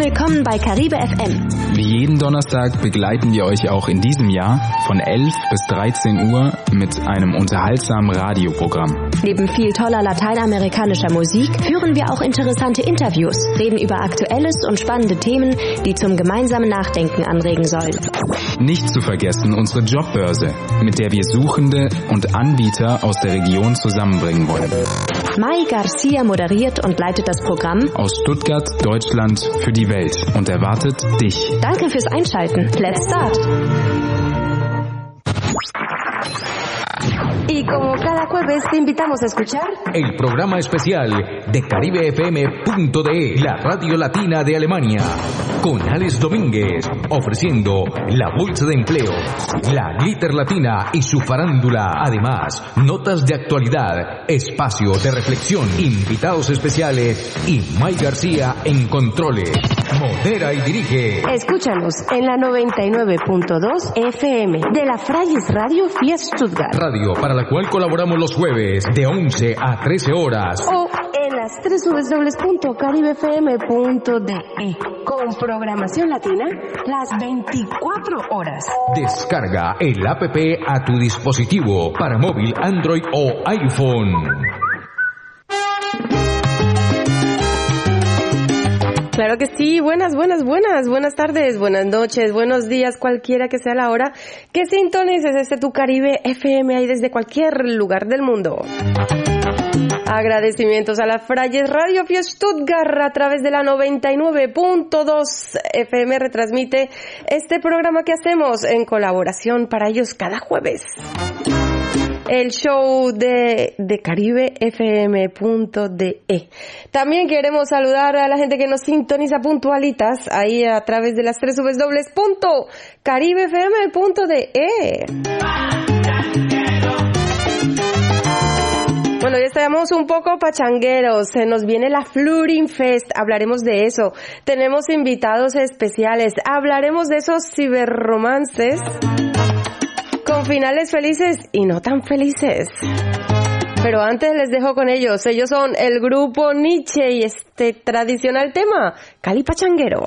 willkommen bei Caribe FM. Wie jeden Donnerstag begleiten wir euch auch in diesem Jahr von 11 bis 13 Uhr mit einem unterhaltsamen Radioprogramm. Neben viel toller lateinamerikanischer Musik führen wir auch interessante Interviews, reden über Aktuelles und spannende Themen, die zum gemeinsamen Nachdenken anregen sollen. Nicht zu vergessen unsere Jobbörse, mit der wir Suchende und Anbieter aus der Region zusammenbringen wollen. Mai Garcia moderiert und leitet das Programm Aus Stuttgart, Deutschland für die Welt und erwartet dich. Danke fürs Einschalten. Let's start. Y como cada jueves te invitamos a escuchar el programa especial de CaribeFM.de, la radio latina de Alemania, con Alex Domínguez, ofreciendo la bolsa de empleo, la glitter latina y su farándula. Además, notas de actualidad, espacio de reflexión, invitados especiales y May García en controles. Modera y dirige. Escúchanos en la 99.2 FM de la Frayes Radio Fies Stuttgart. Radio para la cual colaboramos los jueves de 11 a 13 horas. O en las www.caribefm.de con programación latina las 24 horas. Descarga el app a tu dispositivo para móvil Android o iPhone. Claro que sí, buenas, buenas, buenas, buenas tardes, buenas noches, buenos días, cualquiera que sea la hora que sintonices este tu Caribe FM ahí desde cualquier lugar del mundo. Agradecimientos a la Frayes Radio Pio Stuttgart a través de la 99.2 FM retransmite este programa que hacemos en colaboración para ellos cada jueves el show de, de caribefm.de. También queremos saludar a la gente que nos sintoniza puntualitas ahí a través de las tres www.caribefm.de. Bueno, ya estamos un poco pachangueros, se nos viene la Flurin Fest, hablaremos de eso. Tenemos invitados especiales, hablaremos de esos ciberromances con finales felices y no tan felices. Pero antes les dejo con ellos. Ellos son el grupo Nietzsche y este tradicional tema, Cali Pachanguero.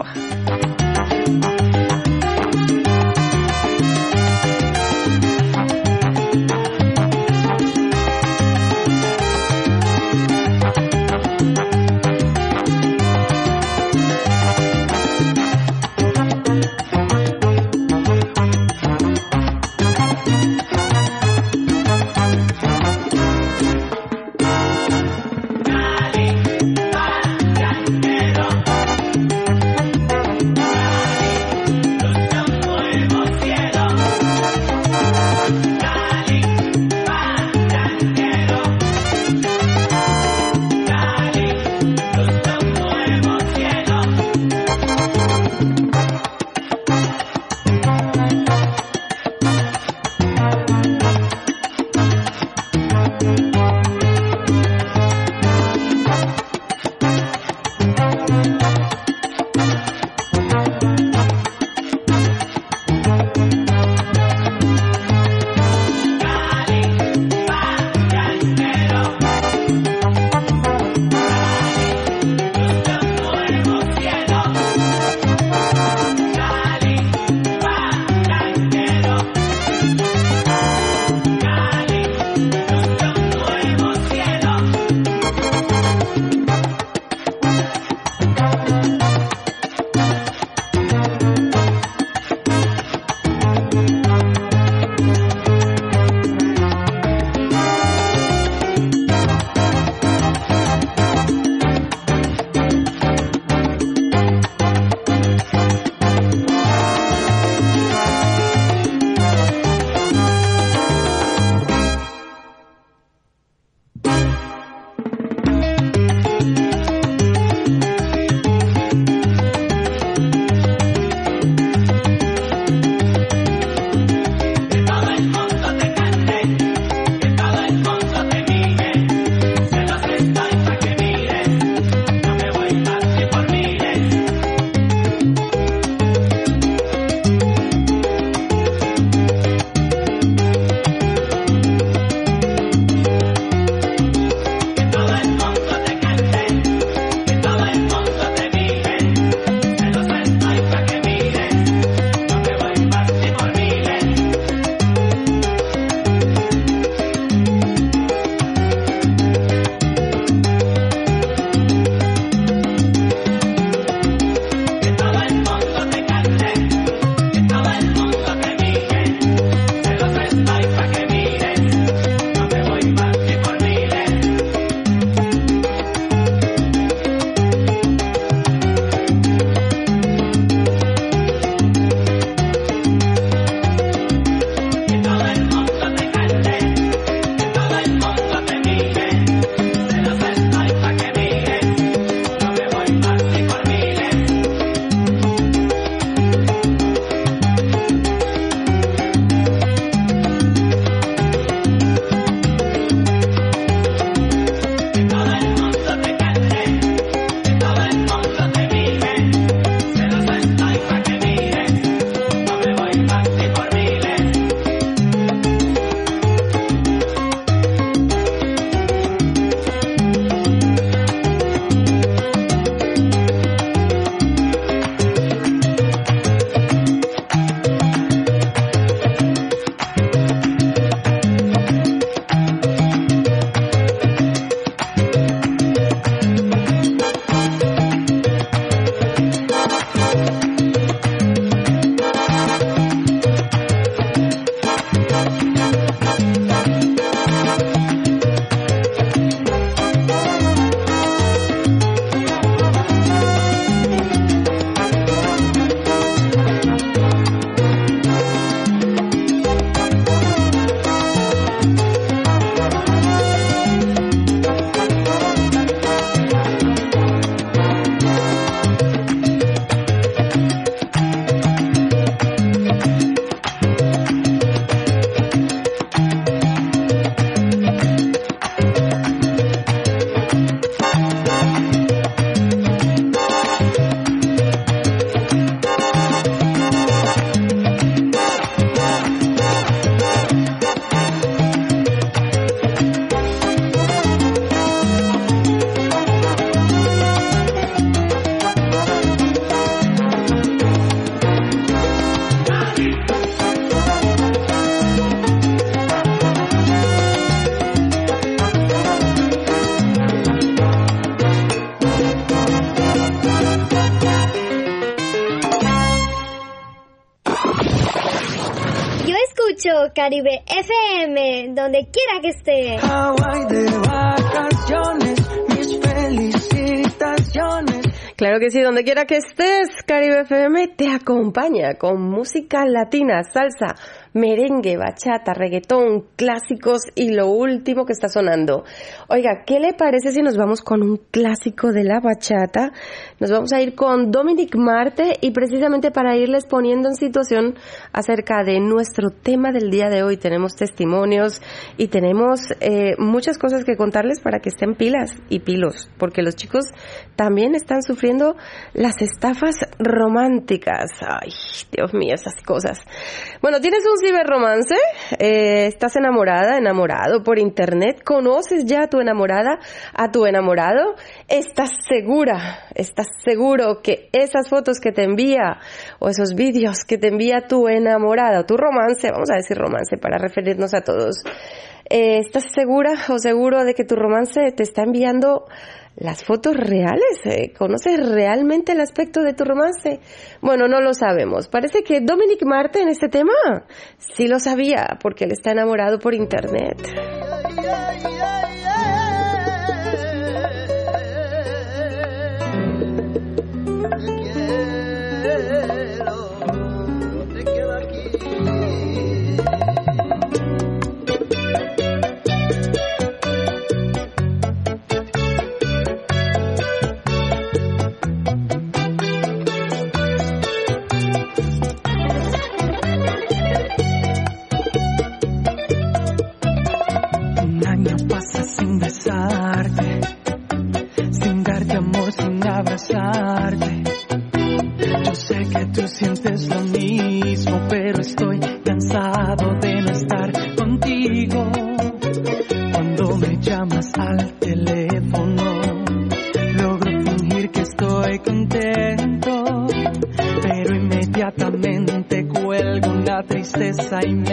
Caribe FM, donde quiera que esté. Hawaii de vacaciones, mis felicitaciones. Claro que sí, donde quiera que estés, Caribe FM te acompaña con música latina, salsa, merengue, bachata, reggaetón, clásicos y lo último que está sonando. Oiga, ¿qué le parece si nos vamos con un clásico de la bachata? Nos vamos a ir con Dominic Marte y precisamente para irles poniendo en situación acerca de nuestro tema del día de hoy tenemos testimonios y tenemos eh, muchas cosas que contarles para que estén pilas y pilos, porque los chicos también están sufriendo las estafas románticas. Ay, Dios mío, esas cosas. Bueno, tienes un ciberromance, eh, estás enamorada, enamorado por internet, conoces ya a tu enamorada, a tu enamorado, estás segura, estás seguro que esas fotos que te envía o esos vídeos que te envía tu enamorada, tu romance, vamos a decir romance para referirnos a todos, eh, ¿estás segura o seguro de que tu romance te está enviando las fotos reales? Eh, ¿Conoces realmente el aspecto de tu romance? Bueno, no lo sabemos. Parece que Dominic Marte en este tema sí lo sabía porque él está enamorado por internet. Abrazarte. Yo sé que tú sientes lo mismo, pero estoy cansado de no estar contigo. Cuando me llamas al teléfono, logro fingir que estoy contento, pero inmediatamente cuelgo una tristeza inmensa,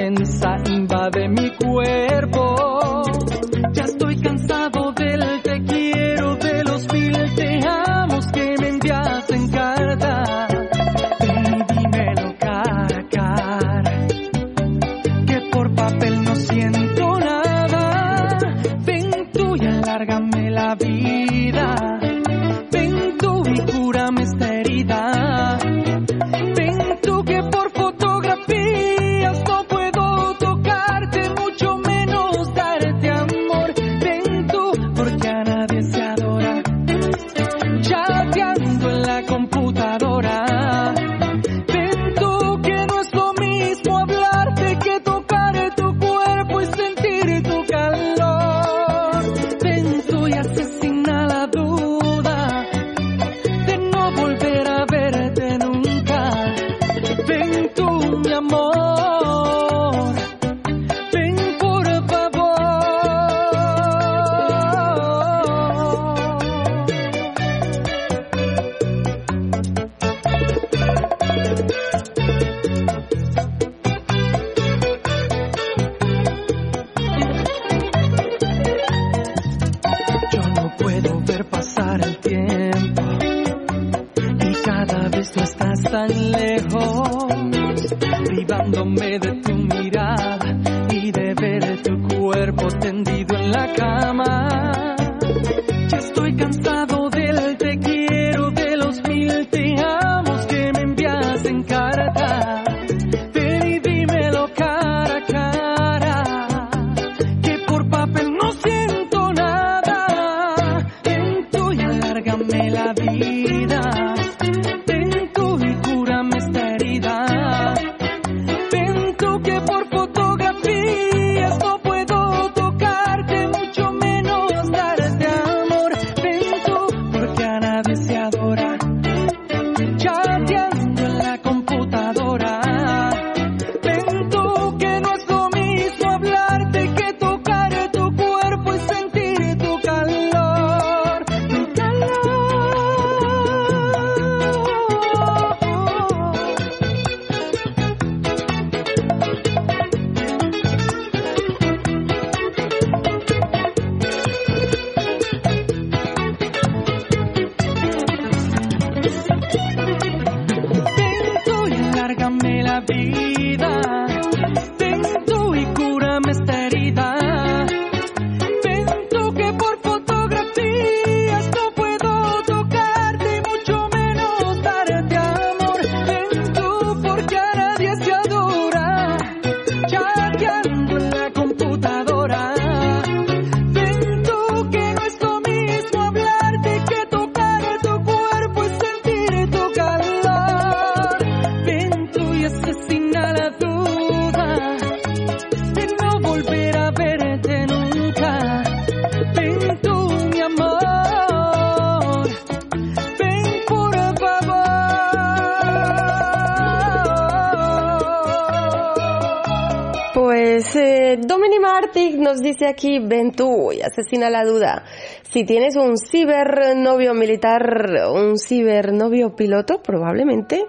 aquí, ven tú y asesina la duda. Si tienes un cibernovio militar, un cibernovio piloto, probablemente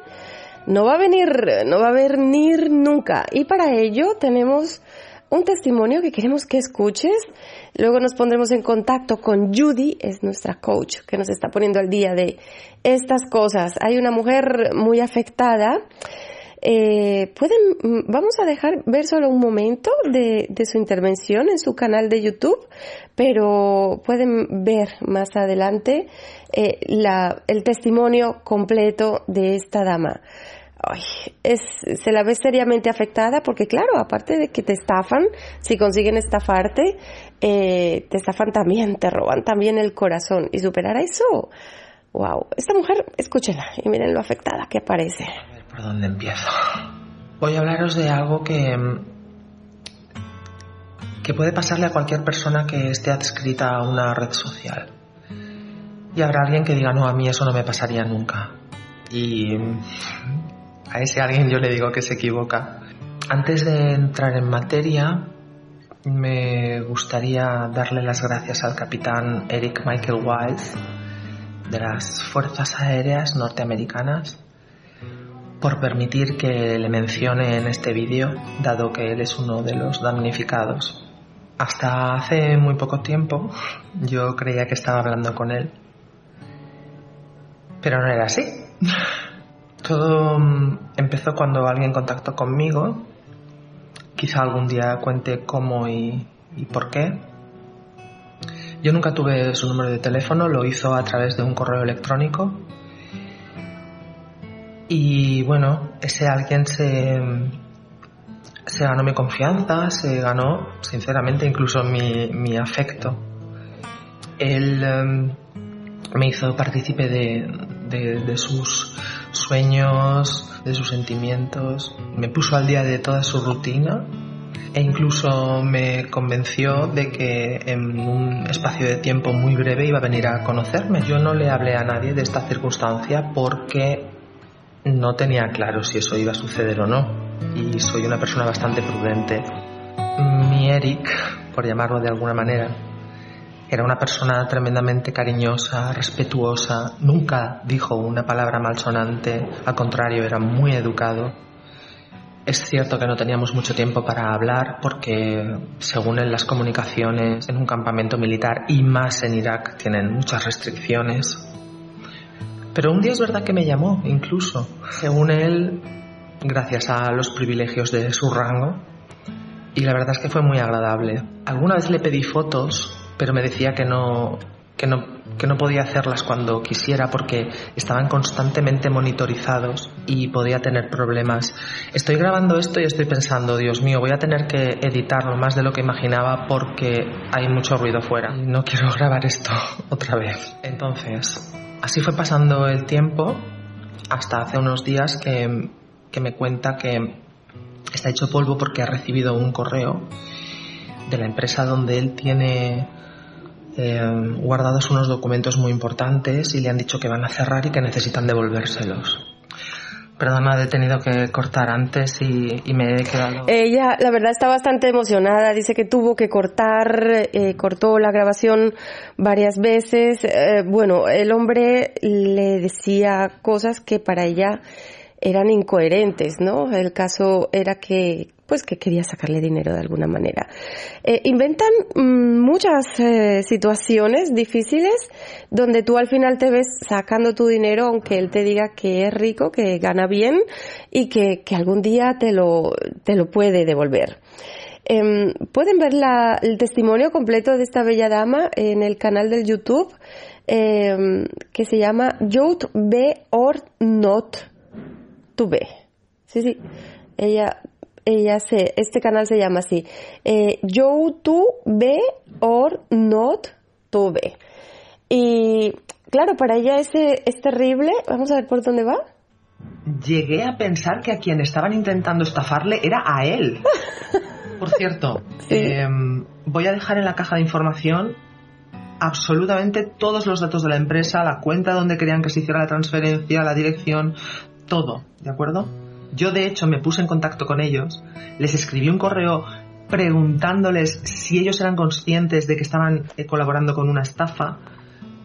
no va a venir, no va a venir nunca. Y para ello tenemos un testimonio que queremos que escuches. Luego nos pondremos en contacto con Judy, es nuestra coach, que nos está poniendo al día de estas cosas. Hay una mujer muy afectada. Eh, pueden, mm, vamos a dejar ver solo un momento de, de su intervención en su canal de YouTube, pero pueden ver más adelante eh, la, el testimonio completo de esta dama. Ay, es, se la ve seriamente afectada porque claro, aparte de que te estafan, si consiguen estafarte, eh, te estafan también, te roban también el corazón. Y superar eso, wow. Esta mujer, escúchenla y miren lo afectada que parece. Por dónde empiezo. Voy a hablaros de algo que que puede pasarle a cualquier persona que esté adscrita a una red social. Y habrá alguien que diga, no, a mí eso no me pasaría nunca. Y a ese alguien yo le digo que se equivoca. Antes de entrar en materia, me gustaría darle las gracias al capitán Eric Michael Wise de las Fuerzas Aéreas Norteamericanas por permitir que le mencione en este vídeo, dado que él es uno de los damnificados. Hasta hace muy poco tiempo yo creía que estaba hablando con él, pero no era así. Todo empezó cuando alguien contactó conmigo. Quizá algún día cuente cómo y, y, por qué. Yo nunca tuve su número de teléfono, lo hizo a través de un correo electrónico. Y bueno, ese alguien se, se ganó mi confianza, se ganó, sinceramente, incluso mi, afecto. Él um, me hizo partícipe de, de sus sueños, de sus sentimientos, me puso al día de toda su rutina e incluso me convenció de que en un espacio de tiempo muy breve iba a venir a conocerme. Yo no le hablé a nadie de esta circunstancia porque no tenía claro si eso iba a suceder o no y soy una persona bastante prudente. Mi Eric, por llamarlo de alguna manera, era una persona tremendamente cariñosa, respetuosa, nunca dijo una palabra malsonante, al contrario, era muy educado. Es cierto que no teníamos mucho tiempo para hablar porque, según él, las comunicaciones en un campamento militar y más en Irak tienen muchas restricciones. Pero un día es verdad que me llamó, incluso. Según él, gracias a los privilegios de su rango, y la verdad es que fue muy agradable. Alguna vez le pedí fotos pero me decía que no, que no, que no podía hacerlas cuando quisiera porque estaban constantemente monitorizados y podía tener problemas. Estoy grabando esto y estoy pensando, Dios mío, voy a tener que editarlo más de lo que imaginaba porque hay mucho ruido fuera. No quiero grabar esto otra vez. Entonces, así fue pasando el tiempo hasta hace unos días que, que me cuenta que está hecho polvo porque ha recibido un correo de la empresa donde él tiene eh, guardados unos documentos muy importantes y le han dicho que van a cerrar y que necesitan devolvérselos. Perdona, he tenido que cortar antes y, y, me he quedado. Ella, la verdad, está bastante emocionada. Dice que tuvo que cortar, eh, cortó la grabación varias veces. Eh, bueno, el hombre le decía cosas que para ella eran incoherentes, ¿no? El caso era que pues que quería sacarle dinero de alguna manera. Eh, inventan mmm, muchas eh, situaciones difíciles donde tú al final te ves sacando tu dinero aunque él te diga que es rico, que gana bien y que, que algún día te lo, te lo puede devolver. Eh, pueden ver el testimonio completo de esta bella dama en el canal del YouTube eh, que se llama Youth Be or Not to Be. Sí, sí. Ella ella se, este canal se llama así, eh, Yo to be or not to be. Y claro, para ella ese es terrible. Vamos a ver por dónde va. Llegué a pensar que a quien estaban intentando estafarle era a él. Por cierto, sí. eh, voy a dejar en la caja de información absolutamente todos los datos de la empresa, la cuenta donde querían que se hiciera la transferencia, la dirección, todo, ¿de acuerdo? Yo de hecho me puse en contacto con ellos, les escribí un correo preguntándoles si ellos eran conscientes de que estaban eh, colaborando con una estafa,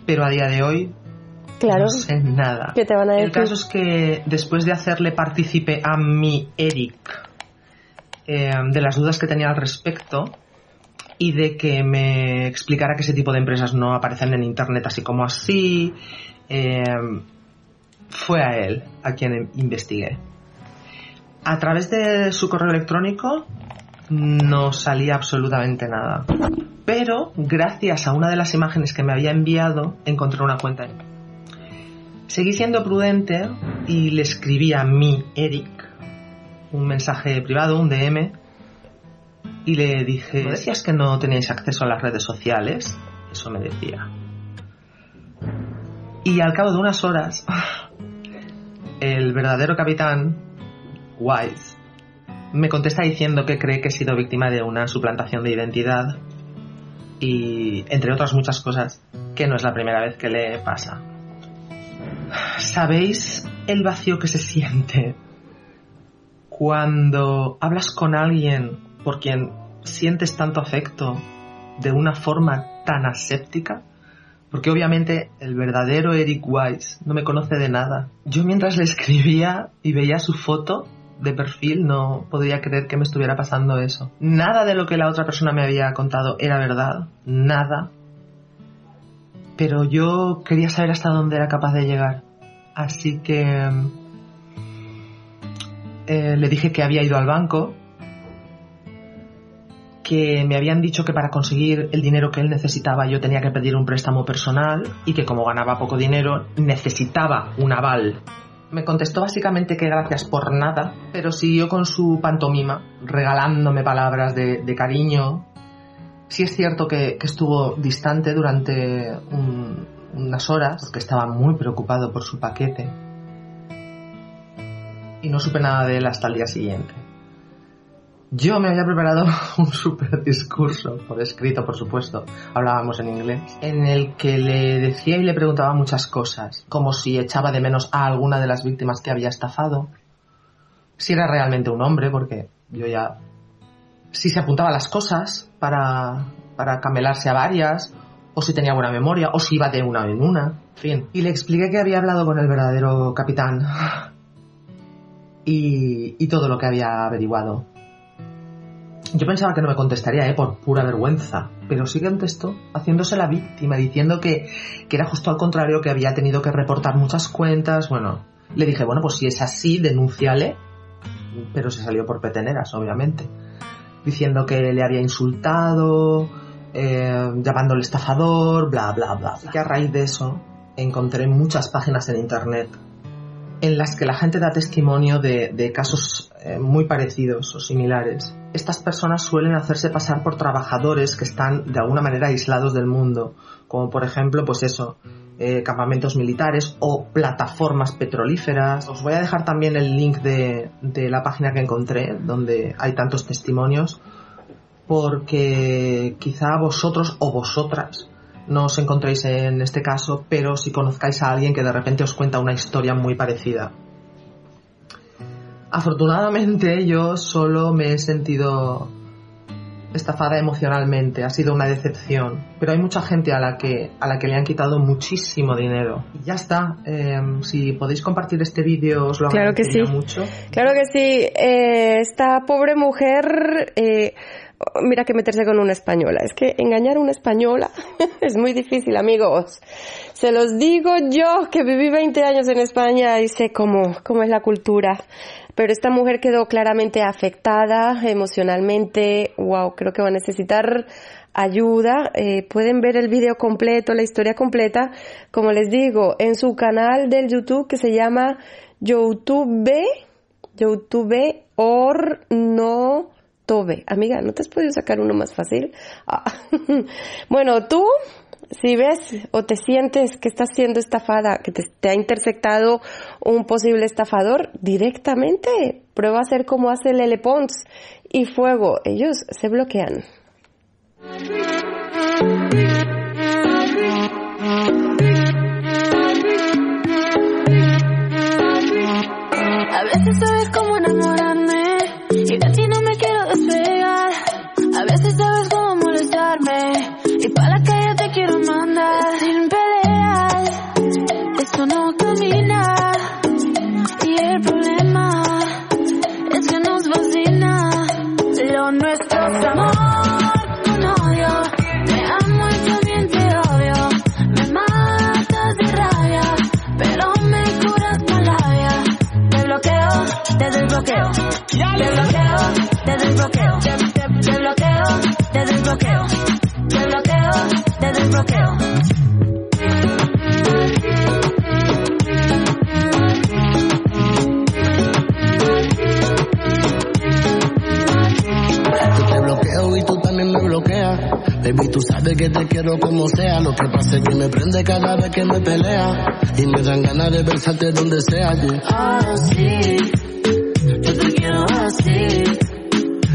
pero a día de hoy Claro. no sé nada. ¿Qué te van a El decir? caso es que después de hacerle partícipe a mi Eric eh, de las dudas que tenía al respecto y de que me explicara que ese tipo de empresas no aparecen en internet así como así, eh, fue a él a quien investigué. A través de su correo electrónico no salía absolutamente nada. Pero gracias a una de las imágenes que me había enviado encontré una cuenta. Seguí siendo prudente y le escribí a mi Eric un mensaje privado, un DM, y le dije, ¿no decías que no teníais acceso a las redes sociales? Eso me decía. Y al cabo de unas horas, el verdadero capitán, Wise, me contesta diciendo que cree que he sido víctima de una suplantación de identidad y, entre otras muchas cosas, que no es la primera vez que le pasa. ¿Sabéis el vacío que se siente cuando hablas con alguien por quien sientes tanto afecto de una forma tan aséptica? Porque obviamente el verdadero Eric Wise no me conoce de nada. Yo mientras le escribía y veía su foto de perfil no podía creer que me estuviera pasando eso. Nada de lo que la otra persona me había contado era verdad. Nada. Pero yo quería saber hasta dónde era capaz de llegar. Así que eh, le dije que había ido al banco, que me habían dicho que para conseguir el dinero que él necesitaba yo tenía que pedir un préstamo personal y que como ganaba poco dinero necesitaba un aval. Me contestó básicamente que gracias por nada, pero siguió con su pantomima, regalándome palabras de, cariño. Sí es cierto que, estuvo distante durante un, unas horas, porque estaba muy preocupado por su paquete. Y no supe nada de él hasta el día siguiente. Yo me había preparado un super discurso, por escrito por supuesto, hablábamos en inglés, en el que le decía y le preguntaba muchas cosas, como si echaba de menos a alguna de las víctimas que había estafado, si era realmente un hombre, porque yo ya... si se apuntaba las cosas para, para camelarse a varias, o si tenía buena memoria, o si iba de una en una, en fin. Y le expliqué que había hablado con el verdadero capitán y, y todo lo que había averiguado. Yo pensaba que no me contestaría, ¿eh? por pura vergüenza, pero sí contestó, haciéndose la víctima, diciendo que, que era justo al contrario, que había tenido que reportar muchas cuentas. Bueno, le dije, bueno, pues si es así, denúnciale, pero se salió por peteneras, obviamente, diciendo que le había insultado, eh, llamándole estafador, bla, bla, bla. Así que a raíz de eso encontré muchas páginas en internet en las que la gente da testimonio de, casos eh, muy parecidos o similares. Estas personas suelen hacerse pasar por trabajadores que están de alguna manera aislados del mundo, como por ejemplo, pues eso, eh, campamentos militares o plataformas petrolíferas. Os voy a dejar también el link de la página que encontré, donde hay tantos testimonios, porque quizá vosotros o vosotras no os encontréis en este caso, pero si conozcáis a alguien que de repente os cuenta una historia muy parecida. Afortunadamente yo solo me he sentido estafada emocionalmente, ha sido una decepción, pero hay mucha gente a la que, a la que le han quitado muchísimo dinero. Y ya está, eh, si podéis compartir este vídeo os lo Claro que sí. mucho. Claro que sí. Eh, esta pobre mujer, eh, mira que meterse con una española. Es que engañar a una española es muy difícil, amigos. Se los digo yo, que viví 20 años en España y sé cómo, cómo es la cultura. Pero esta mujer quedó claramente afectada emocionalmente. Wow, creo que va a necesitar ayuda. Eh, pueden ver el video completo, la historia completa, como les digo, en su canal del YouTube que se llama YouTube, YouTube or no Tobe. Amiga, ¿no te has podido sacar uno más fácil? Ah. bueno, tú, si ves o te sientes que estás siendo estafada, que te, ha intersectado un posible estafador, directamente prueba a hacer como hace Lele Pons y Fuego. Ellos se bloquean. A veces sabes cómo enamorarme y fascina. Y el problema es que nos fascina. Lo nuestro es amor con odio. Me amo y también te odio. Me matas de rabia, pero me curas con labia. Te bloqueo, te desbloqueo. Te bloqueo, te desbloqueo. Te, te bloqueo, te desbloqueo. Te bloqueo, te desbloqueo. Bloqueas. Baby, tú sabes que te quiero como sea. Lo que pasa es que me prende cada vez que me pelea. Y me dan ganas de besarte donde sea. yeah. Así, yo te quiero así.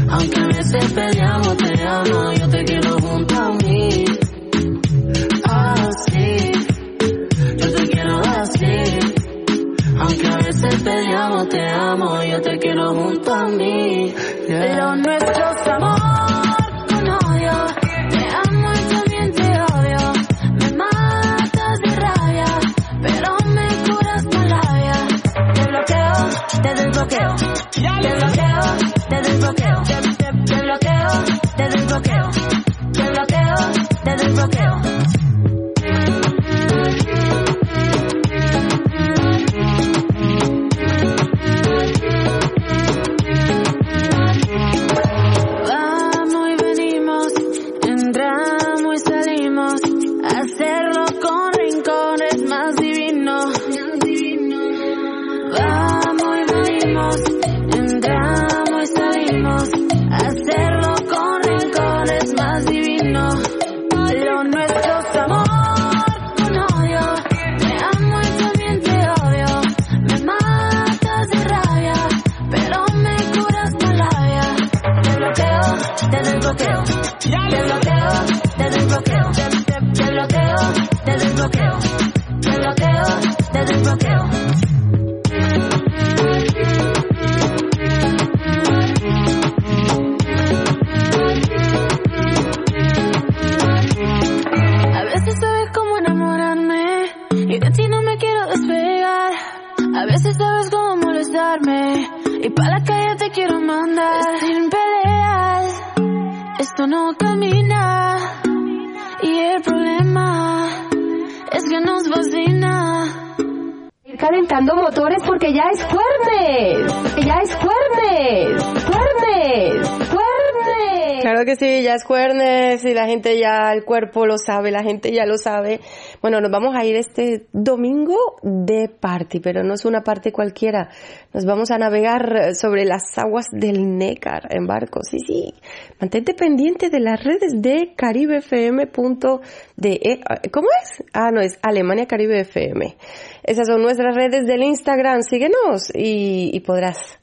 Aunque a veces peleamos, te amo, yo te quiero junto a mí. Así, yo te quiero así. Aunque a veces peleamos, te amo, yo te quiero junto a mí. Lo nuestro es amor te desbloqueo. Te bloqueo, te desbloqueo. love. Sí, ya es jueves y la gente ya, el cuerpo lo sabe, la gente ya lo sabe. Bueno, nos vamos a ir este domingo de party, pero no es una parte cualquiera. Nos vamos a navegar sobre las aguas del Nécar en barco. Sí, sí. Mantente pendiente de las redes de caribefm.de. ¿Cómo es? Ah, no, es Alemania Caribe FM. Esas son nuestras redes del Instagram. Síguenos y, y podrás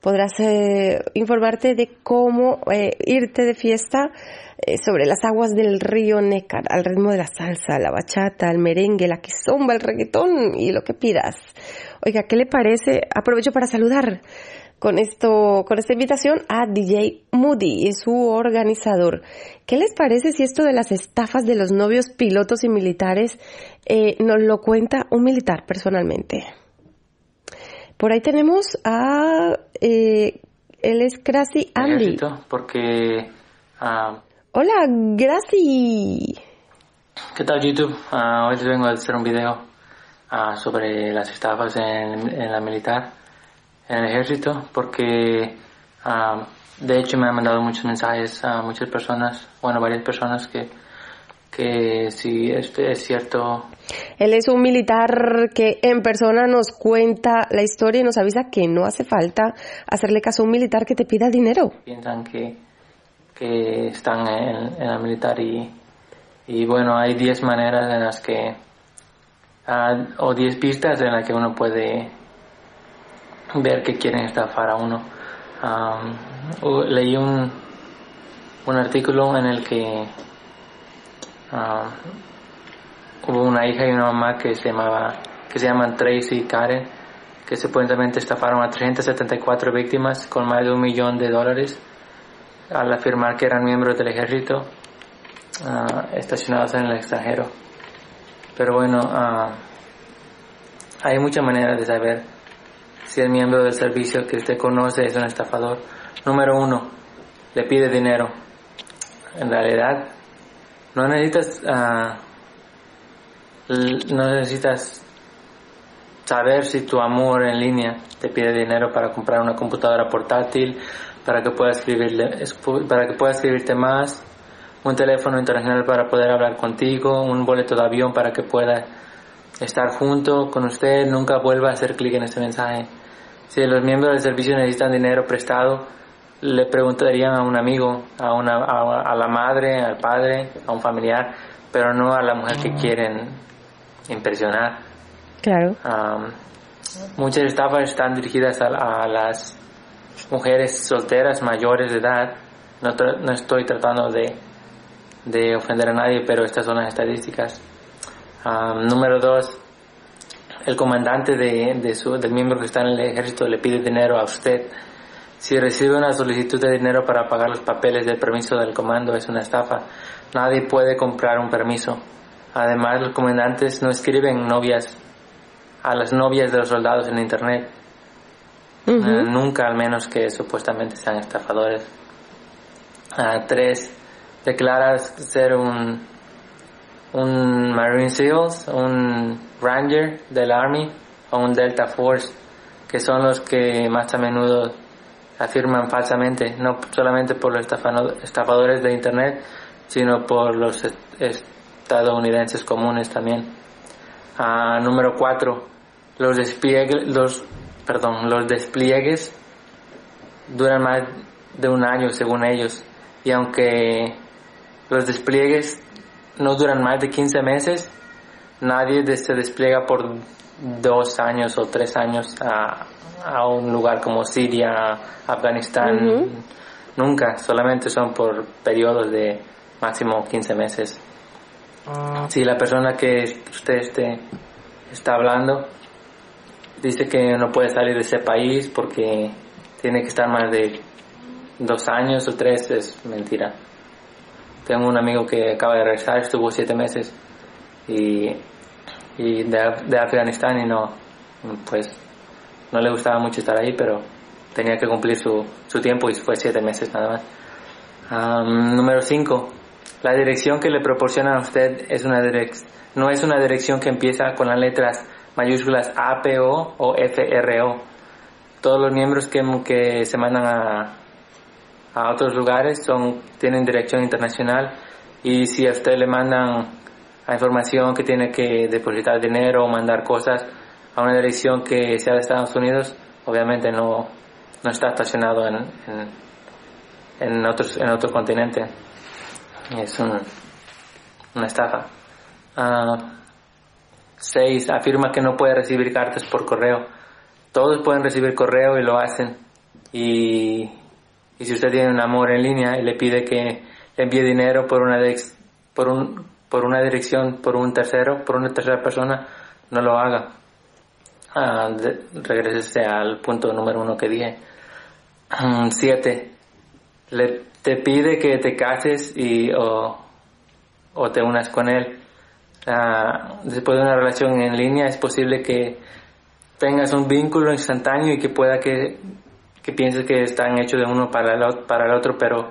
podrás eh, informarte de cómo eh, irte de fiesta eh, sobre las aguas del río Nécar, al ritmo de la salsa, la bachata, el merengue, la quizomba, el reggaetón y lo que pidas. Oiga, ¿qué le parece? Aprovecho para saludar con esto, con esta invitación a DJ Moody y su organizador. ¿Qué les parece si esto de las estafas de los novios pilotos y militares eh, nos lo cuenta un militar personalmente? Por ahí tenemos a... Eh, él es Gracie Andy. Porque... ah, Hola, Gracie. ¿Qué tal YouTube? Ah, hoy les vengo a hacer un video ah, sobre las estafas en, en la militar, en el ejército, porque de hecho me han mandado muchos mensajes a muchas personas, bueno, varias personas que, que si este es cierto, Él es un militar que en persona nos cuenta la historia y nos avisa que no hace falta hacerle caso a un militar que te pida dinero. piensan que, que están en, en la militar y, y bueno, hay 10 maneras en las que, ah, o 10 pistas en las que uno puede ver que quieren estafar a uno. Am, u- leí un, un artículo en el que ah, hubo una hija y una mamá que se llamaba que se llaman Tracy y Karen que supuestamente estafaron a 374 víctimas con más de un millón de dólares al afirmar que eran miembros del ejército ah, estacionados en el extranjero pero bueno ah, hay muchas maneras de saber si el miembro del servicio que usted conoce es un estafador. Número uno, le pide dinero. En realidad, no necesitas, ah, no necesitas saber si tu amor en línea te pide dinero para comprar una computadora portátil, para que pueda escribirle, para que pueda escribirte más, un teléfono internacional para poder hablar contigo, un boleto de avión para que pueda estar junto con usted, nunca vuelva a hacer clic en este mensaje. Si los miembros del servicio necesitan dinero prestado, le preguntarían a un amigo, a, una, a, a la madre, al padre, a un familiar, pero no a la mujer que quieren impresionar. Claro. Muchas estafas están dirigidas a, a las mujeres solteras mayores de edad. No, tra- no estoy tratando de, de ofender a nadie, pero estas son las estadísticas. Am, número dos, el comandante de, de su, del miembro que está en el ejército le pide dinero a usted. Si recibe una solicitud de dinero para pagar los papeles del permiso del comando, es una estafa. Nadie puede comprar un permiso. Además, los comandantes no escriben novias a las novias de los soldados en internet. Eh, nunca, al menos que supuestamente sean estafadores. Ah, tres, declaras ser un, un Marine SEALs, un Ranger del Army o un Delta Force, que son los que más a menudo afirman falsamente, no solamente por los estafadores de internet, sino por los est- estadounidenses comunes también. Ah, número cuatro, los despliegues, los, despliegues duran más de un año según ellos. Y aunque los despliegues no duran más de 15 meses, nadie se despliega por dos años o tres años a, a un lugar como Siria, Afganistán. Nunca, solamente son por periodos de máximo 15 meses. Si la persona que usted esté, está hablando dice que no puede salir de ese país porque tiene que estar más de dos años o tres, es mentira. Tengo un amigo que acaba de regresar, estuvo siete meses y, y de Afganistán y no, pues no le gustaba mucho estar ahí, pero tenía que cumplir su, su tiempo y fue siete meses nada más. Am, número 5. La dirección que le proporcionan a usted es una no es una dirección que empieza con las letras mayúsculas APO o FRO. Todos los miembros que, que se mandan a, a otros lugares son, tienen dirección internacional y si a usted le mandan información que tiene que depositar dinero o mandar cosas a una dirección que sea de Estados Unidos, obviamente no, no está estacionado en, en, otros, en otro continente. Es un- una estafa. Ah, seis, afirma que no puede recibir cartas por correo. Todos pueden recibir correo y lo hacen. Y, si usted tiene un amor en línea y le pide que envíe dinero por una, un, por una dirección, por un tercero, por una tercera persona, no lo haga. Ah, de- al punto número uno que dije. Mm, Siete, le, te pide que te cases y, o, o te unas con él. Ah, después de una relación en línea es posible que tengas un vínculo instantáneo y que pueda que, que pienses que están hechos de uno para el, para el otro, pero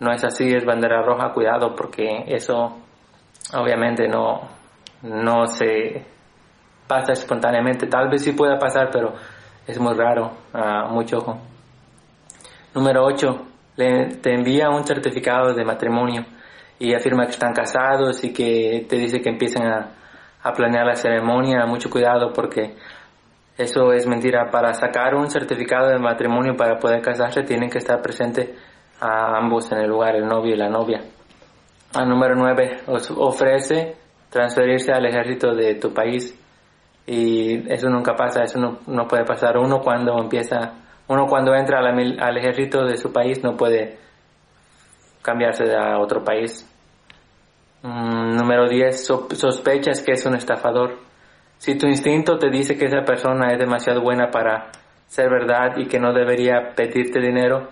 no es así, es bandera roja, cuidado, porque eso obviamente no, no se pasa espontáneamente. Tal vez sí pueda pasar, pero es muy raro, ah, mucho ojo. Número 8. te envía un certificado de matrimonio y afirma que están casados y que te dice que empiecen a, a planear la ceremonia. Mucho cuidado porque eso es mentira. Para sacar un certificado de matrimonio para poder casarse tienen que estar presentes a ambos en el lugar, el novio y la novia. A número 9. ofrece transferirse al ejército de tu país y eso nunca pasa, eso no, no puede pasar. Uno cuando empieza, uno cuando entra al ejército de su país no puede cambiarse a otro país. Mm, número 10. so- sospechas que es un estafador. Si tu instinto te dice que esa persona es demasiado buena para ser verdad y que no debería pedirte dinero,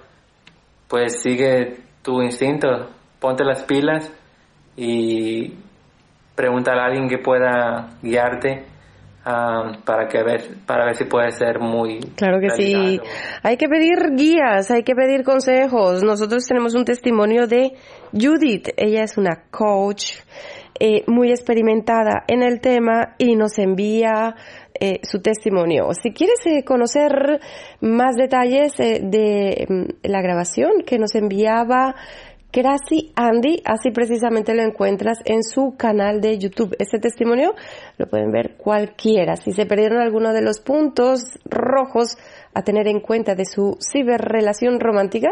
pues sigue tu instinto, ponte las pilas y pregúntale a alguien que pueda guiarte ah, para que ver para ver si puede ser muy Claro que sí. Hay que pedir guías, hay que pedir consejos. Nosotros tenemos un testimonio de Judith. Ella es una coach eh, muy experimentada en el tema y nos envía eh, su testimonio. Si quieres eh, conocer más detalles eh, de mm, la grabación que nos enviaba Crasy Andy, así precisamente lo encuentras en su canal de YouTube. Este testimonio lo pueden ver cualquiera. Si se perdieron alguno de los puntos rojos a tener en cuenta de su ciberrelación romántica,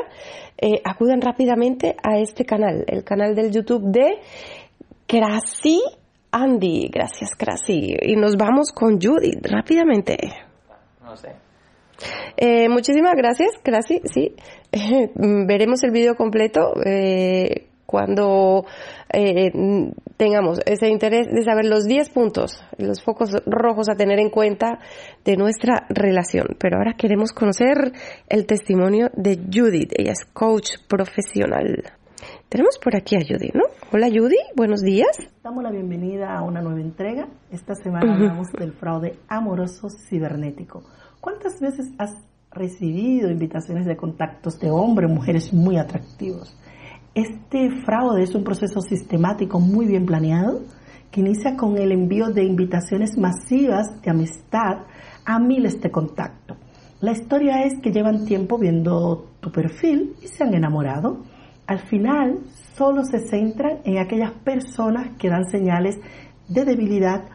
eh, acudan rápidamente a este canal, el canal del YouTube de Crasy Andy. Gracias, Crasy. Y nos vamos con Judith rápidamente. no sé Eh, muchísimas gracias, Crasy. Sí, veremos el video completo eh, cuando eh, tengamos ese interés de saber los 10 puntos, los focos rojos a tener en cuenta de nuestra relación. Pero ahora queremos conocer el testimonio de Judith. Ella es coach profesional. Tenemos por aquí a Judy, ¿no? Hola Judy, buenos días. Damos la bienvenida a una nueva entrega. Esta semana hablamos del fraude amoroso cibernético. ¿Cuántas veces has recibido invitaciones de contactos de hombres mujeres muy atractivos? Este fraude es un proceso sistemático muy bien planeado que inicia con el envío de invitaciones masivas de amistad a miles de contactos. La historia es que llevan tiempo viendo tu perfil y se han enamorado. Al final, solo se centran en aquellas personas que dan señales de debilidad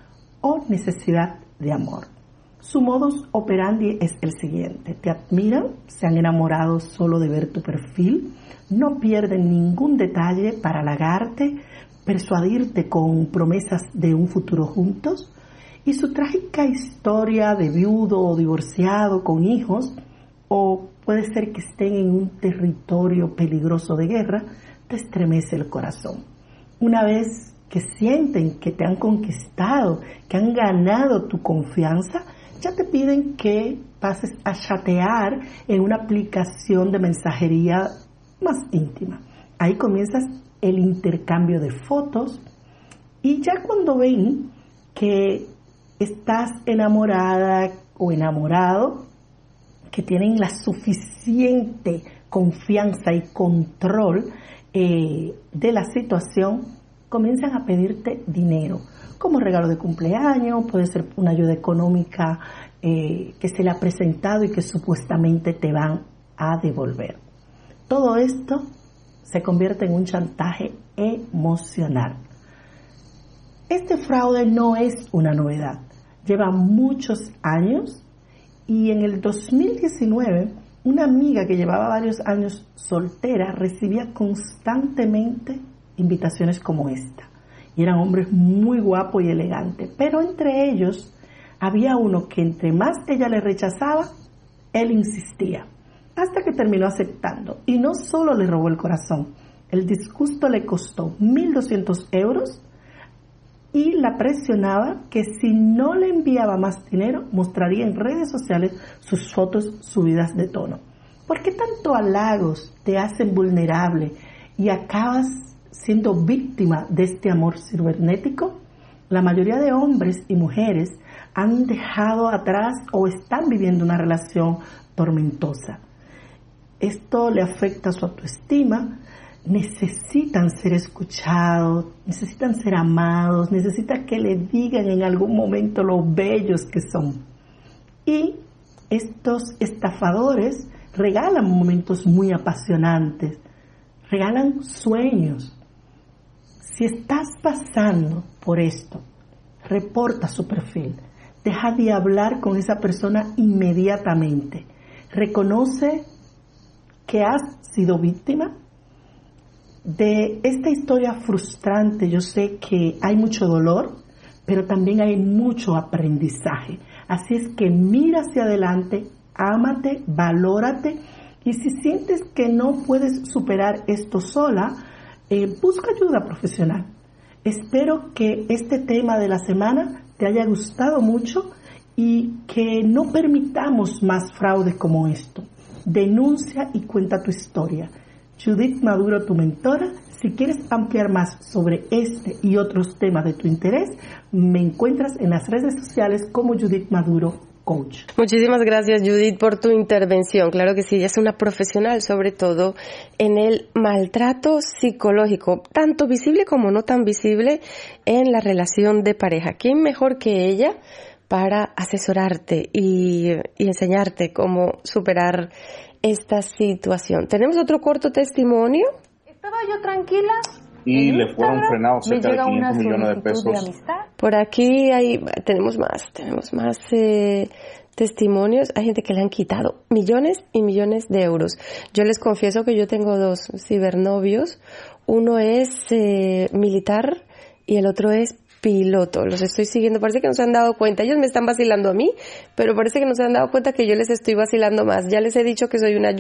o necesidad de amor. Su modus operandi es el siguiente. Te admiran, se han enamorado solo de ver tu perfil, no pierden ningún detalle para halagarte, persuadirte con promesas de un futuro juntos y su trágica historia de viudo o divorciado con hijos o puede ser que estén en un territorio peligroso de guerra, te estremece el corazón. Una vez que sienten que te han conquistado, que han ganado tu confianza, ya te piden que pases a chatear en una aplicación de mensajería más íntima. Ahí comienzas el intercambio de fotos y ya cuando ven que estás enamorada o enamorado, que tienen la suficiente confianza y control eh, de la situación, comienzan a pedirte dinero como regalo de cumpleaños, puede ser una ayuda económica eh, que se le ha presentado y que supuestamente te van a devolver. Todo esto se convierte en un chantaje emocional. Este fraude no es una novedad, lleva muchos años y en el 2019 una amiga que llevaba varios años soltera recibía constantemente invitaciones como esta. Y eran hombres muy guapos y elegantes. Pero entre ellos había uno que entre más ella le rechazaba, él insistía. Hasta que terminó aceptando. Y no solo le robó el corazón. El disgusto le costó 1.200 euros y la presionaba que si no le enviaba más dinero, mostraría en redes sociales sus fotos subidas de tono. ¿Por qué tanto halagos te hacen vulnerable y acabas siendo víctima de este amor cibernético? La mayoría de hombres y mujeres han dejado atrás o están viviendo una relación tormentosa. Esto le afecta a su autoestima, necesitan ser escuchados, necesitan ser amados, necesitan que le digan en algún momento lo bellos que son. Y estos estafadores regalan momentos muy apasionantes, regalan sueños. Si estás pasando por esto, reporta su perfil, deja de hablar con esa persona inmediatamente, reconoce que has sido víctima de esta historia frustrante. Yo sé que hay mucho dolor, pero también hay mucho aprendizaje. Así es que mira hacia adelante, ámate, valórate y si sientes que no puedes superar esto sola, eh, busca ayuda profesional. Espero que este tema de la semana te haya gustado mucho y que no permitamos más fraudes como esto. Denuncia y cuenta tu historia. Judith Maduro, tu mentora. Si quieres ampliar más sobre este y otros temas de tu interés, me encuentras en las redes sociales como Judith Maduro Coach. Muchísimas gracias Judith por tu intervención. Claro que sí, ella es una profesional sobre todo en el maltrato psicológico, tanto visible como no tan visible en la relación de pareja. ¿Quién mejor que ella para asesorarte y, y enseñarte cómo superar esta situación? ¿Tenemos otro corto testimonio? Estaba yo tranquila y en le fueron frenados cerca de llega una 500 millones de pesos. Por aquí hay, tenemos más, tenemos más eh, testimonios. Hay gente que le han quitado millones y millones de euros. Yo les confieso que yo tengo dos cibernovios. Uno es eh, militar y el otro es piloto. Los estoy siguiendo. Parece que no se han dado cuenta. Ellos me están vacilando a mí, pero parece que no se han dado cuenta que yo les estoy vacilando más. Ya les he dicho que soy una,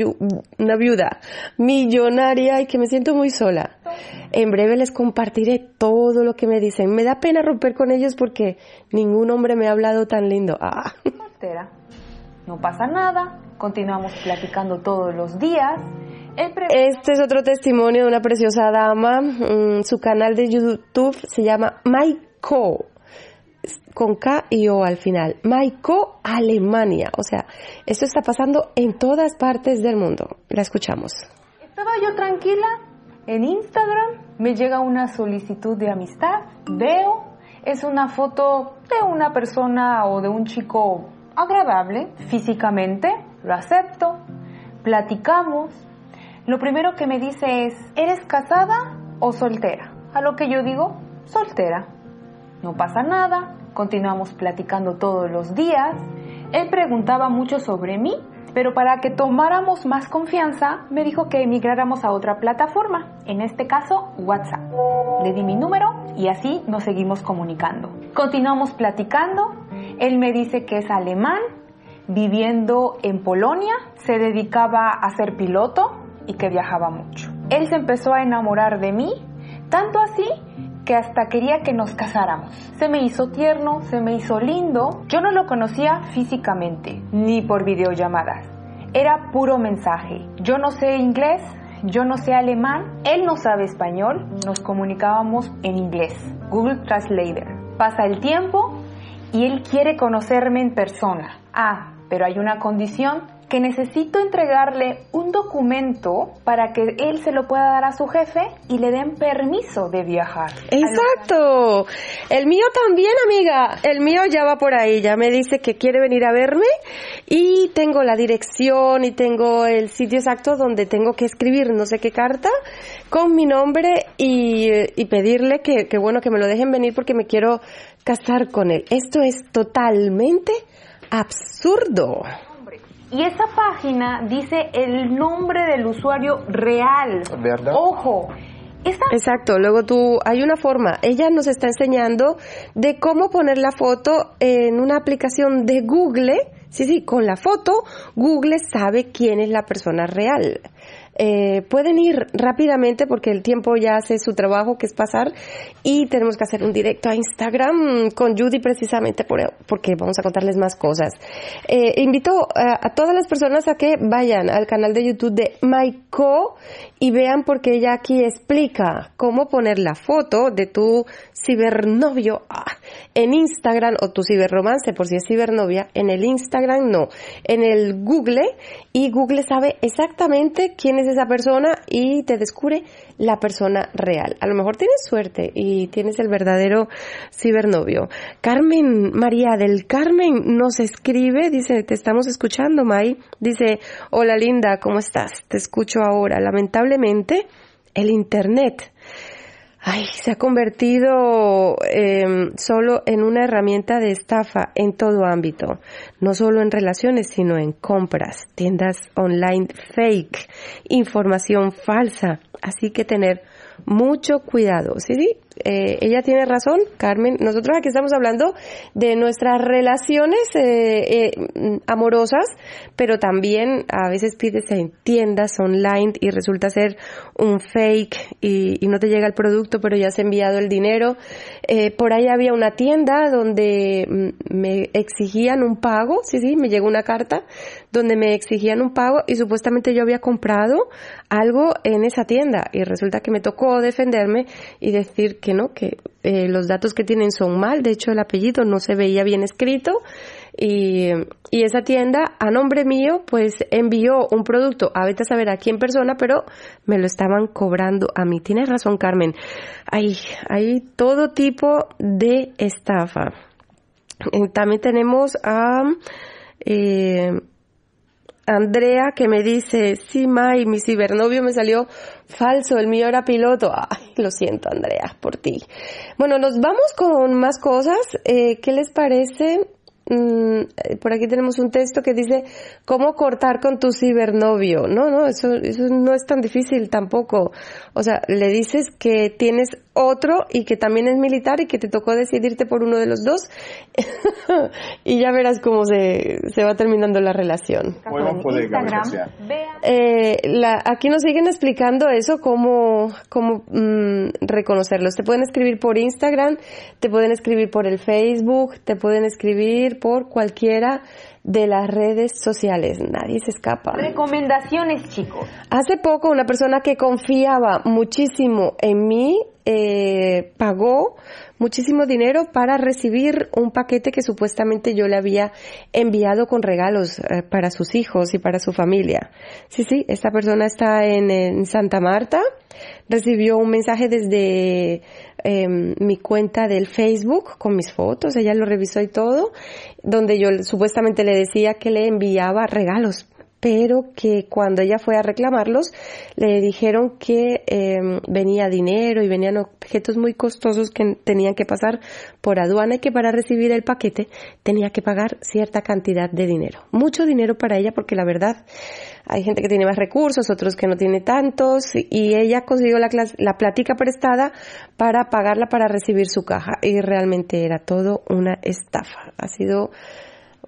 viuda millonaria y que me siento muy sola. En breve les compartiré todo lo que me dicen. Me da pena romper con ellos porque ningún hombre me ha hablado tan lindo. Ah. No pasa nada, continuamos platicando todos los días. Este es otro testimonio de una preciosa dama. Mm, su canal de YouTube se llama Con K y O al final. Maiko Alemania. O sea, esto está pasando en todas partes del mundo. La escuchamos. Estaba yo tranquila en Instagram, me llega una solicitud de amistad, veo, es una foto de una persona o de un chico agradable físicamente, lo acepto, platicamos. Lo primero que me dice es, ¿eres casada o soltera? A lo que yo digo, soltera. No pasa nada, continuamos platicando todos los días. Él preguntaba mucho sobre mí, pero para que tomáramos más confianza, me dijo que emigráramos a otra plataforma, en este caso WhatsApp. Le di mi número y así nos seguimos comunicando. Continuamos platicando, él me dice que es alemán, viviendo en Polonia, se dedicaba a ser piloto y que viajaba mucho. Él se empezó a enamorar de mí, tanto así que hasta quería que nos casáramos. Se me hizo tierno, se me hizo lindo. Yo no lo conocía físicamente, ni por videollamadas. Era puro mensaje. Yo no sé inglés, yo no sé alemán, él no sabe español, nos comunicábamos en inglés. Google Translator. Pasa el tiempo y él quiere conocerme en persona. Ah, pero hay una condición que necesito entregarle un documento para que él se lo pueda dar a su jefe y le den permiso de viajar. Exacto. El mío también, amiga. El mío ya va por ahí. Ya me dice que quiere venir a verme y tengo la dirección y tengo el sitio exacto donde tengo que escribir no sé qué carta con mi nombre y, pedirle que, que bueno que me lo dejen venir porque me quiero casar con él. Esto es totalmente absurdo. Y esa página dice el nombre del usuario real. ¿Verdad? Ojo, esa Exacto, luego tú, hay una forma, ella nos está enseñando de cómo poner la foto en una aplicación de Google, sí, sí, con la foto, Google sabe quién es la persona real. Eh, pueden ir rápidamente porque el tiempo ya hace su trabajo que es pasar y tenemos que hacer un directo a Instagram con Judy precisamente por, porque vamos a contarles más cosas. Eh, invito a, a todas las personas a que vayan al canal de YouTube de Maiko y vean porque ella aquí explica cómo poner la foto de tu cibernovio ah, en Instagram o tu ciberromance por si es cibernovia, en el Instagram no, en el Google y Google sabe exactamente quién es esa persona y te descubre la persona real. A lo mejor tienes suerte y tienes el verdadero cibernovio. Carmen María del Carmen nos escribe, dice, te estamos escuchando, May. Dice, hola linda, ¿cómo estás? Te escucho ahora. Lamentablemente, el Internet ay, se ha convertido eh, solo en una herramienta de estafa en todo ámbito, no solo en relaciones, sino en compras, tiendas online fake, información falsa. Así que tener mucho cuidado. Sí, sí, eh, ella tiene razón, Carmen. Nosotros aquí estamos hablando de nuestras relaciones eh, eh, amorosas, pero también a veces pides en tiendas online y resulta ser un fake y, y no te llega el producto, pero ya has enviado el dinero. Eh, por ahí había una tienda donde mm, me exigían un pago, sí, sí, me llegó una carta donde me exigían un pago y supuestamente yo había comprado algo en esa tienda y resulta que me tocó defenderme y decir que no, que eh, los datos que tienen son mal, de hecho el apellido no se veía bien escrito y, y esa tienda a nombre mío pues envió un producto a vete a saber aquí en persona pero me lo estaban cobrando a mí. Tienes razón Carmen, hay, hay todo tipo de estafa. Eh, También tenemos a... Eh, Andrea que me dice, sí, May, mi cibernovio me salió falso, el mío era piloto. Ay, lo siento, Andrea, por ti. Bueno, nos vamos con más cosas. Eh, ¿Qué les parece? Mm, eh, por aquí tenemos un texto que dice cómo cortar con tu cibernovio. No, no, eso, eso no es tan difícil tampoco. O sea, le dices que tienes otro y que también es militar y que te tocó decidirte por uno de los dos. Y ya verás cómo se, se va terminando la relación. Eh, la, aquí nos siguen explicando eso, cómo, cómo mm, reconocerlos. Te pueden escribir por Instagram, te pueden escribir por el Facebook, te pueden escribir por cualquiera de las redes sociales. Nadie se escapa. Recomendaciones, chicos. Hace poco una persona que confiaba muchísimo en mí eh, pagó muchísimo dinero para recibir un paquete que supuestamente yo le había enviado con regalos eh, para sus hijos y para su familia. Sí, sí, esta persona está en, en Santa Marta, recibió un mensaje desde eh, mi cuenta del Facebook con mis fotos, ella lo revisó y todo, donde yo supuestamente le decía que le enviaba regalos pero que cuando ella fue a reclamarlos le dijeron que eh, venía dinero y venían objetos muy costosos que tenían que pasar por aduana y que para recibir el paquete tenía que pagar cierta cantidad de dinero. Mucho dinero para ella porque la verdad hay gente que tiene más recursos, otros que no tiene tantos y ella consiguió la, la plática prestada para pagarla para recibir su caja y realmente era todo una estafa. Ha sido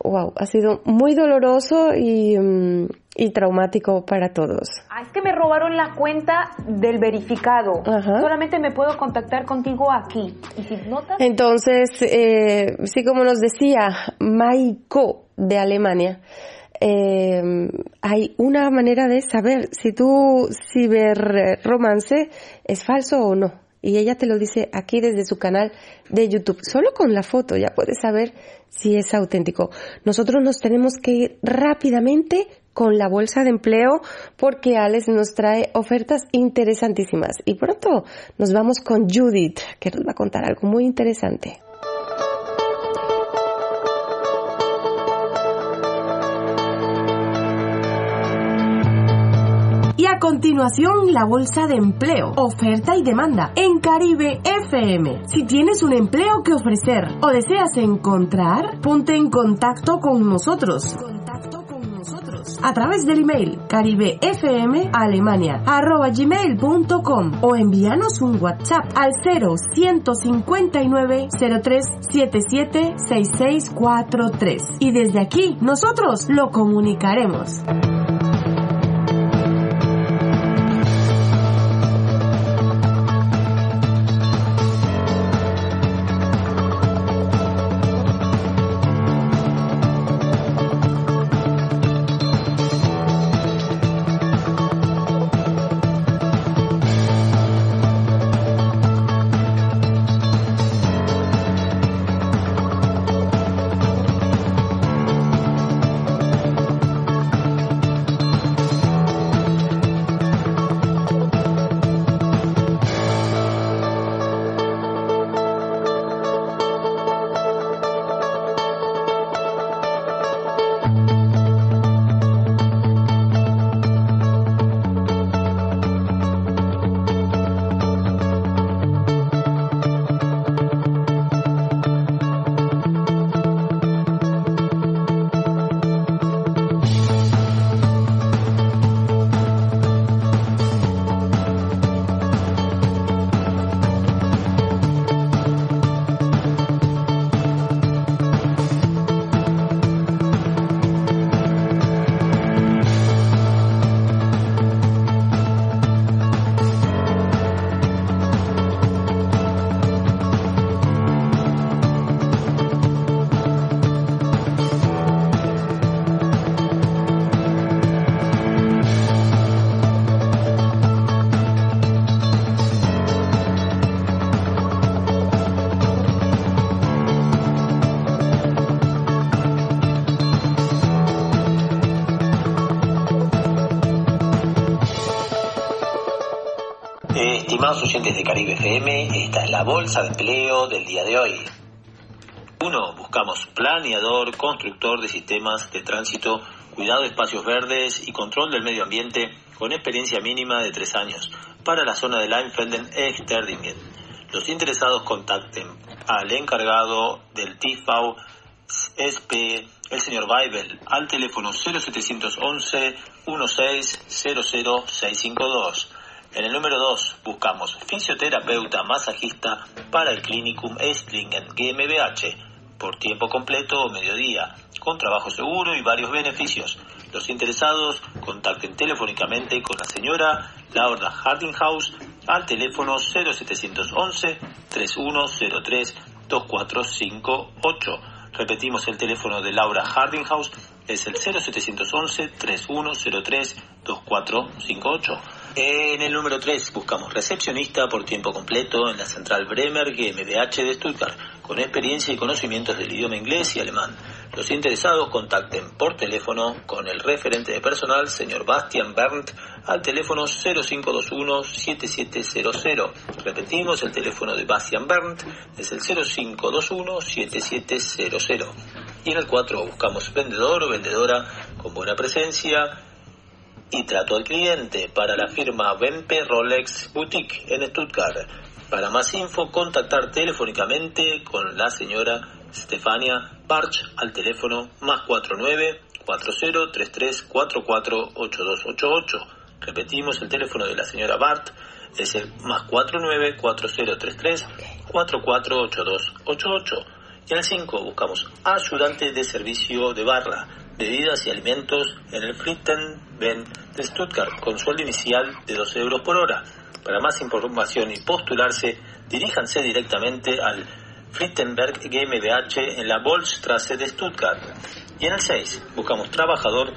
wow, ha sido muy doloroso y, um, y traumático para todos. Ah, es que me robaron la cuenta del verificado. Ajá. Solamente me puedo contactar contigo aquí. ¿Y si notas? Entonces, eh, sí, como nos decía Maiko de Alemania, eh, hay una manera de saber si tu ciberromance es falso o no y ella te lo dice aquí desde su canal de YouTube. Solo con la foto ya puedes saber si es auténtico. Nosotros nos tenemos que ir rápidamente con la bolsa de empleo porque Alex nos trae ofertas interesantísimas. Y pronto nos vamos con Judith, que nos va a contar algo muy interesante. A continuación, la bolsa de empleo, oferta y demanda en Caribe FM. Si tienes un empleo que ofrecer o deseas encontrar, ponte en contacto con nosotros. A través del email caribefmalemania.com o envíanos un WhatsApp al 0159 0377 6643 y desde aquí nosotros lo comunicaremos. Estimados oyentes de Caribe FM, esta es la bolsa de empleo del día de hoy. 1. Buscamos planeador, constructor de sistemas de tránsito, cuidado de espacios verdes y control del medio ambiente con experiencia mínima de 3 años para la zona de Leinfelden e Sterdingen. Los interesados contacten al encargado del TIFAU SP, el señor Weibel, al teléfono 0711 1600652. En el número 2 buscamos fisioterapeuta masajista para el Clinicum Estlingen GmbH por tiempo completo o mediodía, con trabajo seguro y varios beneficios. Los interesados contacten telefónicamente con la señora Laura Hardinghouse al teléfono 0711 3103 2458. Repetimos el teléfono de Laura Hardinghouse, es el 0711 3103 2458. En el número 3 buscamos recepcionista por tiempo completo en la central Bremer GmbH de Stuttgart, con experiencia y conocimientos del idioma inglés y alemán. Los interesados contacten por teléfono con el referente de personal, señor Bastian Berndt, al teléfono 0521-7700. Repetimos, el teléfono de Bastian Berndt es el 0521-7700. Y en el 4 buscamos vendedor o vendedora con buena presencia y trato al cliente para la firma Bempe Rolex Boutique en Stuttgart. Para más info, contactar telefónicamente con la señora Stefania Barch al teléfono más 49 4033 44 8288. Repetimos, el teléfono de la señora Bart es el más 49 4033 448288. Y el 5 buscamos ayudante de servicio de barra, bebidas y alimentos en el Ben de Stuttgart con sueldo inicial de 12 euros por hora. Para más información y postularse, diríjanse directamente al Frittenberg GmbH en la Bolstrasse de Stuttgart. Y en el 6 buscamos trabajador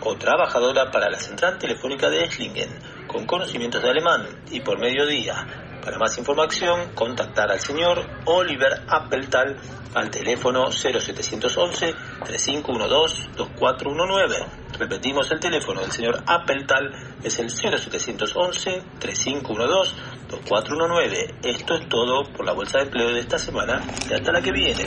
o trabajadora para la central telefónica de Eschlingen con conocimientos de alemán y por mediodía. Para más información, contactar al señor Oliver Appeltal al teléfono 0711-3512-2419. Repetimos el teléfono del señor Appeltal, es el 0711-3512-2419. Esto es todo por la bolsa de empleo de esta semana y hasta la que viene.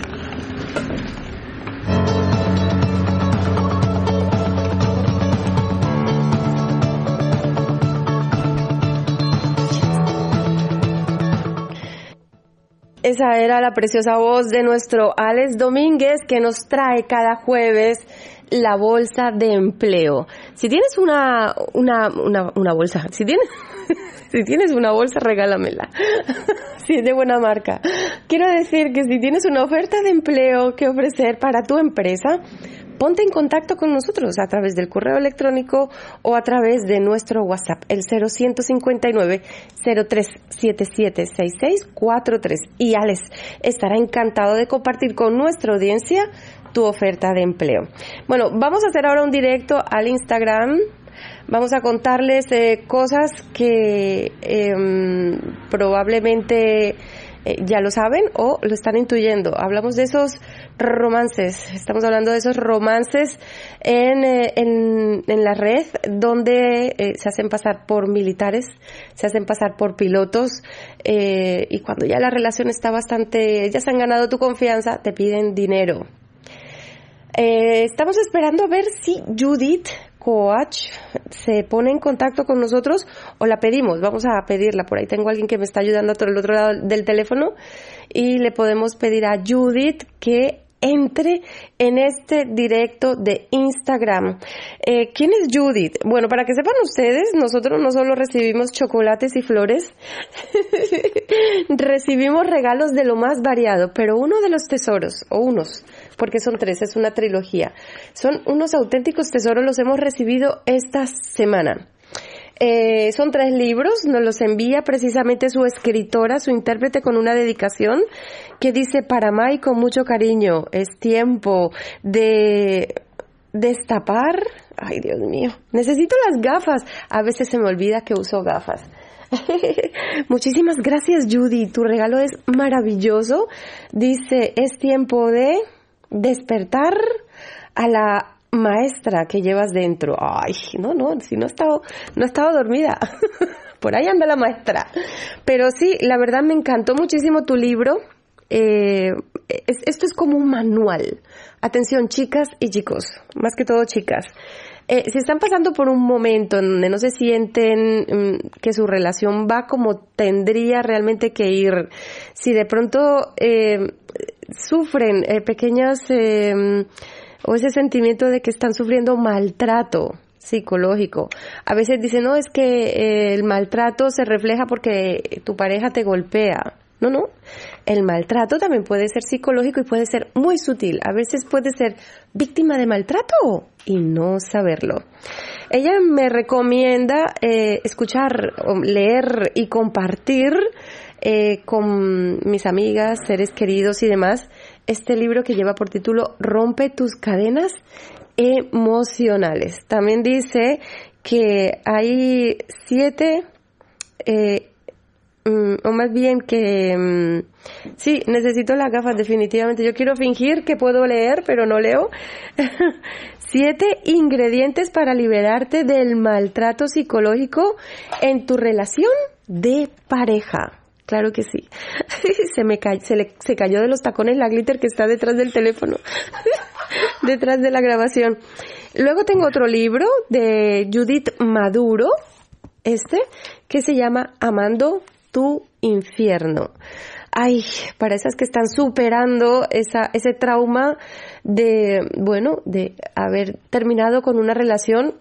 Esa era la preciosa voz de nuestro Alex Domínguez que nos trae cada jueves la bolsa de empleo. Si tienes una, una, una, bolsa, si tienes, si tienes una bolsa, regálamela. si es de buena marca. Quiero decir que si tienes una oferta de empleo que ofrecer para tu empresa, ponte en contacto con nosotros a través del correo electrónico o a través de nuestro WhatsApp, el 0159 03776643. Y Alex estará encantado de compartir con nuestra audiencia tu oferta de empleo. Bueno, vamos a hacer ahora un directo al Instagram. Vamos a contarles eh, cosas que em, probablemente eh, ya lo saben o lo están intuyendo. Hablamos de esos romances, estamos hablando de esos romances en, eh, en, en la red donde eh, se hacen pasar por militares, se hacen pasar por pilotos y cuando ya la relación está bastante, ya se han ganado tu confianza, te piden dinero. estamos esperando a ver si Judith coach se pone en contacto con nosotros o la pedimos, vamos a pedirla, por ahí tengo a alguien que me está ayudando a el otro lado del teléfono y le podemos pedir a Judith que entre en este directo de Instagram. Eh, ¿Quién es Judith? Bueno, para que sepan ustedes, nosotros no solo recibimos chocolates y flores, recibimos regalos de lo más variado, pero uno de los tesoros, o unos, porque son tres, es una trilogía, son unos auténticos tesoros, los hemos recibido esta semana. Eh, son tres libros, nos los envía precisamente su escritora, su intérprete con una dedicación que dice para Mai con mucho cariño, es tiempo de destapar, ay Dios mío, necesito las gafas, a veces se me olvida que uso gafas. Muchísimas gracias Judy, tu regalo es maravilloso. Dice, es tiempo de despertar a la maestra que llevas dentro. Ay, no, no, si no he estado, no he estado dormida. Por ahí anda la maestra. Pero sí, la verdad me encantó muchísimo tu libro. Eh, es- esto es como un manual. Atención, chicas y chicos, más que todo chicas. Eh, si están pasando por un momento en donde no se sienten mm, que su relación va como tendría realmente que ir, si de pronto eh, sufren eh, pequeñas mm, o ese sentimiento de que están sufriendo maltrato psicológico. A veces dicen, no, es que eh, el maltrato se refleja porque tu pareja te golpea. No, no. El maltrato también puede ser psicológico y puede ser muy sutil. A veces puede ser víctima de maltrato y no saberlo. Ella me recomienda eh, escuchar, leer y compartir eh, con mis amigas, seres queridos y demás este libro que lleva por título Rompe tus cadenas emocionales. También dice que hay siete eh, Mm, o más bien que mm, sí, necesito las gafas definitivamente. Yo quiero fingir que puedo leer, pero no leo. Siete ingredientes para liberarte del maltrato psicológico en tu relación de pareja. Claro que sí. se me se, le- se cayó de los tacones la glitter que está detrás del teléfono, detrás de la grabación. Luego tengo otro libro de Judith Maduro, este, que se llama Amando tu infierno. Ay, para esas que están superando esa, ese trauma de, bueno, de haber terminado con una relación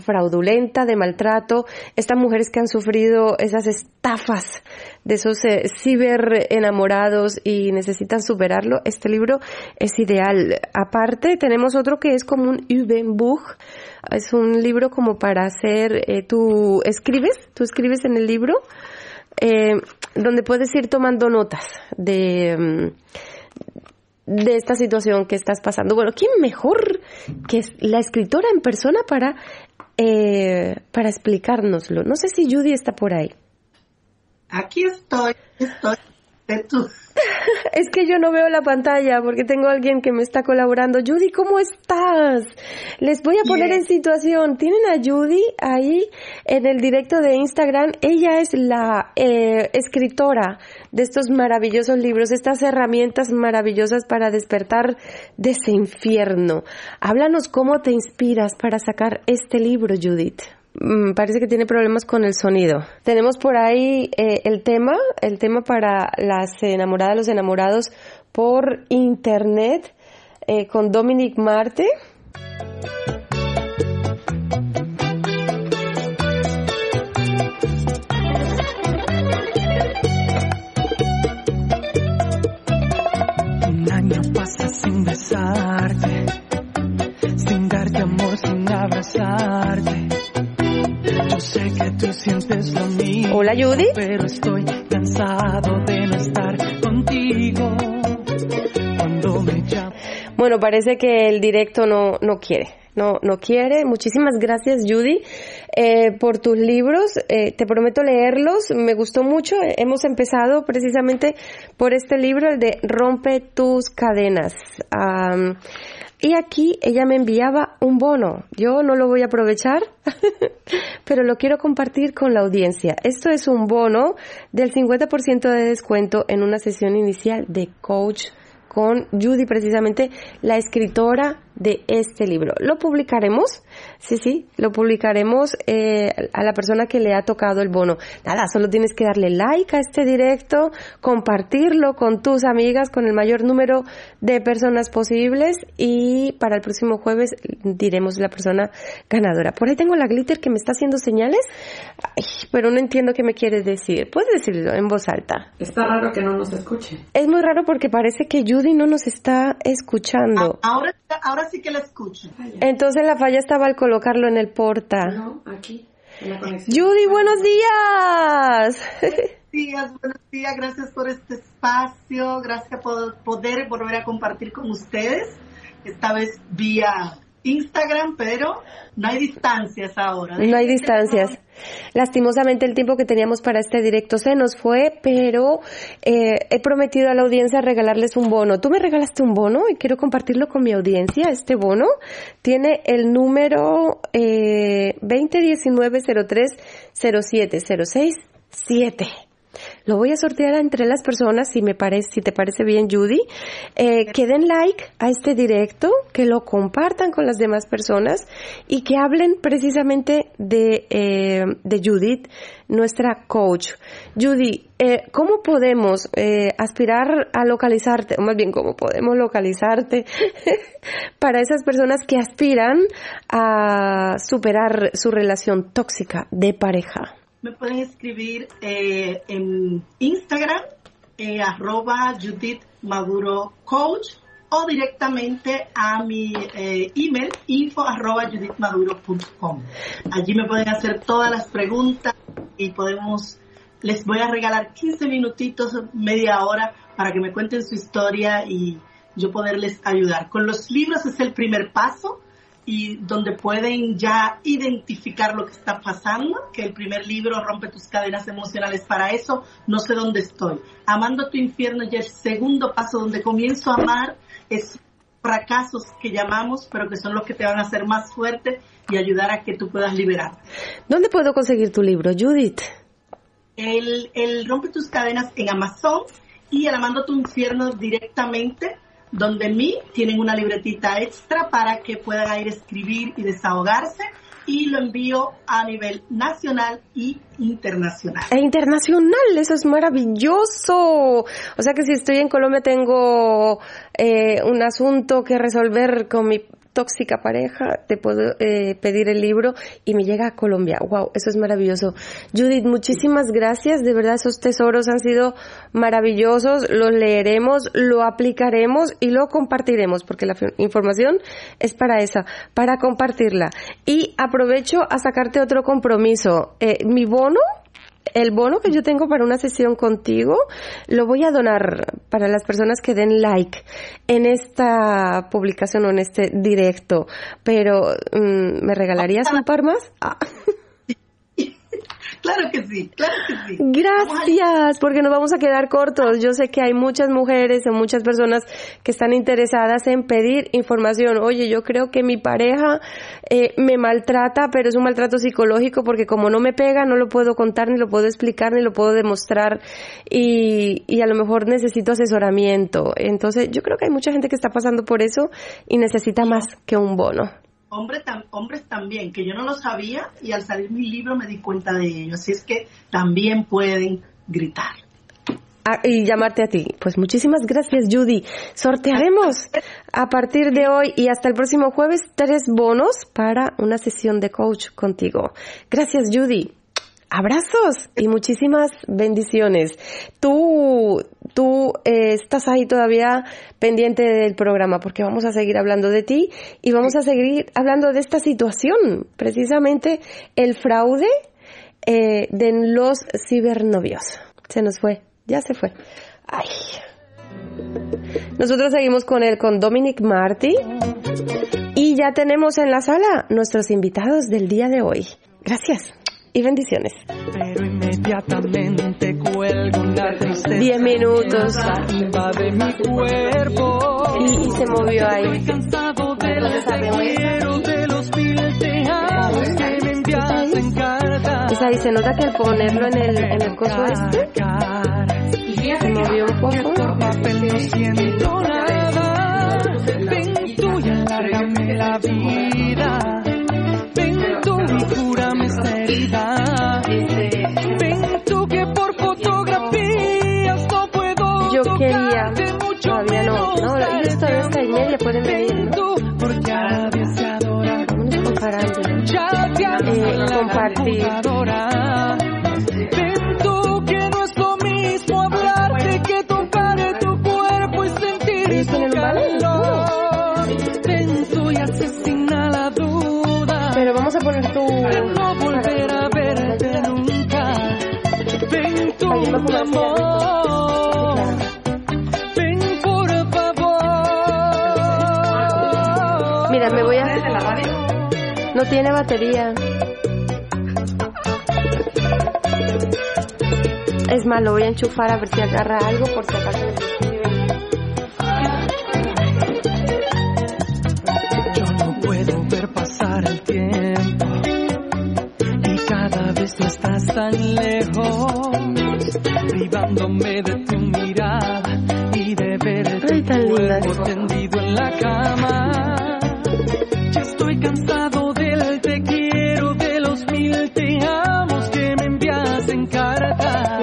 fraudulenta, de maltrato, estas mujeres que han sufrido esas estafas de esos eh, ciber enamorados y necesitan superarlo, este libro es ideal. Aparte, tenemos otro que es como un Übenbuch, es un libro como para hacer, eh, tú escribes, tú escribes en el libro, eh, donde puedes ir tomando notas de, mm, de esta situación que estás pasando. Bueno, ¿quién mejor que la escritora en persona para, eh, para explicárnoslo? No sé si Judy está por ahí. Aquí estoy, estoy. Es que yo no veo la pantalla porque tengo a alguien que me está colaborando. Judy, ¿cómo estás? Les voy a poner en situación. Tienen a Judy ahí en el directo de Instagram. Ella es la eh, escritora de estos maravillosos libros, estas herramientas maravillosas para despertar de ese infierno. Háblanos cómo te inspiras para sacar este libro, Judith. Mm, parece que tiene problemas con el sonido. Tenemos por ahí eh, el tema, el tema para las enamoradas, los enamorados por internet eh, con Dominic Marte. Un año pasa sin besarte, sin darte amor, sin abrazarte. Yo sé que tú sientes lo mismo. Hola, Judy. Pero estoy cansado de no estar contigo. Cuando me llamas. Bueno, parece que el directo no, no quiere. No, no quiere. Muchísimas gracias, Judy, eh, por tus libros. Eh, te prometo leerlos. Me gustó mucho. Hemos empezado precisamente por este libro, el de Rompe tus cadenas. Y aquí ella me enviaba un bono. Yo no lo voy a aprovechar, pero lo quiero compartir con la audiencia. Esto es un bono del 50% de descuento en una sesión inicial de coach con Judy, precisamente la escritora de este libro. Lo publicaremos, sí, sí, lo publicaremos eh, a la persona que le ha tocado el bono. Nada, solo tienes que darle like a este directo, compartirlo con tus amigas, con el mayor número de personas posibles y para el próximo jueves diremos la persona ganadora. Por ahí tengo la glitter que me está haciendo señales, Ay, pero no entiendo qué me quieres decir. Puedes decirlo en voz alta. Está raro que no nos escuche. Es muy raro porque parece que Judy no nos está escuchando. Ahora, ahora sí que la escucho. Entonces la falla estaba al colocarlo en el porta. No, aquí, en la conexión. Judy, buenos días. días, buenos días, gracias por este espacio, gracias por poder volver a compartir con ustedes, esta vez vía Instagram, pero no hay distancias ahora. No hay distancias. Lastimosamente el tiempo que teníamos para este directo se nos fue, pero eh, he prometido a la audiencia regalarles un bono. Tú me regalaste un bono y quiero compartirlo con mi audiencia. Este bono tiene el número eh, 2019-03-07-06-7. Lo voy a sortear entre las personas, si me parece, si te parece bien, Judy. Eh, que den like a este directo, que lo compartan con las demás personas y que hablen precisamente de, eh, de Judith, nuestra coach. Judy, eh, ¿cómo podemos aspirar a localizarte, o más bien, cómo podemos localizarte para esas personas que aspiran a superar su relación tóxica de pareja? Me pueden escribir eh, en Instagram, eh, arroba Judith Maduro Coach, o directamente a mi eh, email, info arroba judithmaduro.com. Allí me pueden hacer todas las preguntas y podemos, les voy a regalar 15 minutitos, media hora, para que me cuenten su historia y yo poderles ayudar. Con los libros es el primer paso y donde pueden ya identificar lo que está pasando, que el primer libro rompe tus cadenas emocionales para eso, no sé dónde estoy. Amando tu infierno ya el segundo paso donde comienzo a amar es fracasos que llamamos, pero que son los que te van a hacer más fuerte y ayudar a que tú puedas liberar. ¿Dónde puedo conseguir tu libro, Judith? El, el rompe tus cadenas en Amazon y el amando tu infierno directamente donde mí tienen una libretita extra para que puedan ir a escribir y desahogarse y lo envío a nivel nacional y internacional. E internacional, eso es maravilloso. O sea que si estoy en Colombia tengo eh, un asunto que resolver con mi tóxica pareja, te puedo eh, pedir el libro y me llega a Colombia. Wow, eso es maravilloso. Judith, muchísimas gracias. De verdad, esos tesoros han sido maravillosos. Los leeremos, lo aplicaremos y lo compartiremos, porque la información es para esa, para compartirla. Y aprovecho a sacarte otro compromiso. Eh, mi bono el bono que yo tengo para una sesión contigo lo voy a donar para las personas que den like en esta publicación o en este directo. Pero, mm, ¿me regalarías un par más? Ah. Claro que sí, claro que sí. Gracias, porque nos vamos a quedar cortos. Yo sé que hay muchas mujeres o muchas personas que están interesadas en pedir información. Oye, yo creo que mi pareja eh, me maltrata, pero es un maltrato psicológico porque como no me pega, no lo puedo contar, ni lo puedo explicar, ni lo puedo demostrar y, y a lo mejor necesito asesoramiento. Entonces, yo creo que hay mucha gente que está pasando por eso y necesita más que un bono. Hombre, tam, hombres también, que yo no lo sabía y al salir mi libro me di cuenta de ello. Así es que también pueden gritar. Ah, y llamarte a ti. Pues muchísimas gracias, Judy. Sortearemos a partir de hoy y hasta el próximo jueves tres bonos para una sesión de coach contigo. Gracias, Judy. Abrazos y muchísimas bendiciones. Tú, tú eh, estás ahí todavía pendiente del programa porque vamos a seguir hablando de ti y vamos a seguir hablando de esta situación, precisamente el fraude eh, de los cibernovios. Se nos fue, ya se fue. Ay. Nosotros seguimos con él, con Dominic Marty. Y ya tenemos en la sala nuestros invitados del día de hoy. Gracias y bendiciones. Pero inmediatamente cuelgo tristeza. Diez minutos. Invade mi cuerpo. Y, y se movió ahí. Estoy cansado de la quiero de los mil te amo que me envías en carta. Pues ahí se nota que al ponerlo en el, en el coso este, se movió un poco. papel no siento nada. Ven tú y alárgame la vida. Ven tú y cúrame herida. Ven tú que por fotografías no puedo Yo quería, todavía no, no, ellos todavía está y media, pueden venir, ¿no? Vámonos comparando. Eh, compartir. Amor. Ven por favor. Mira, me voy a... No tiene batería. Es malo, voy a enchufar a ver si agarra algo por si acaso. Yo no puedo ver pasar el tiempo y cada vez tú estás tan lejos, privándome de tu mirada y de ver tu cuerpo tendido en la cama. Ya estoy cansado del te quiero, de los mil te amos que me envías en carta.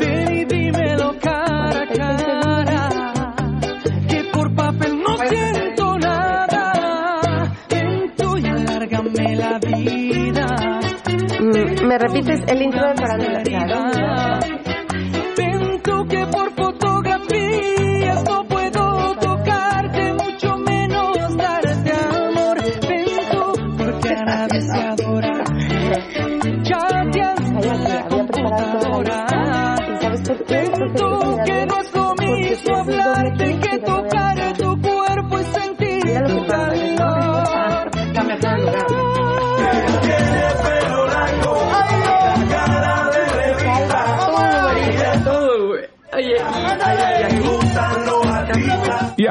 Ven y dímelo cara a cara, que por papel no siento nada. Ven tú y alárgame la vida. Mm, ¿Me repites el intro de Farándula?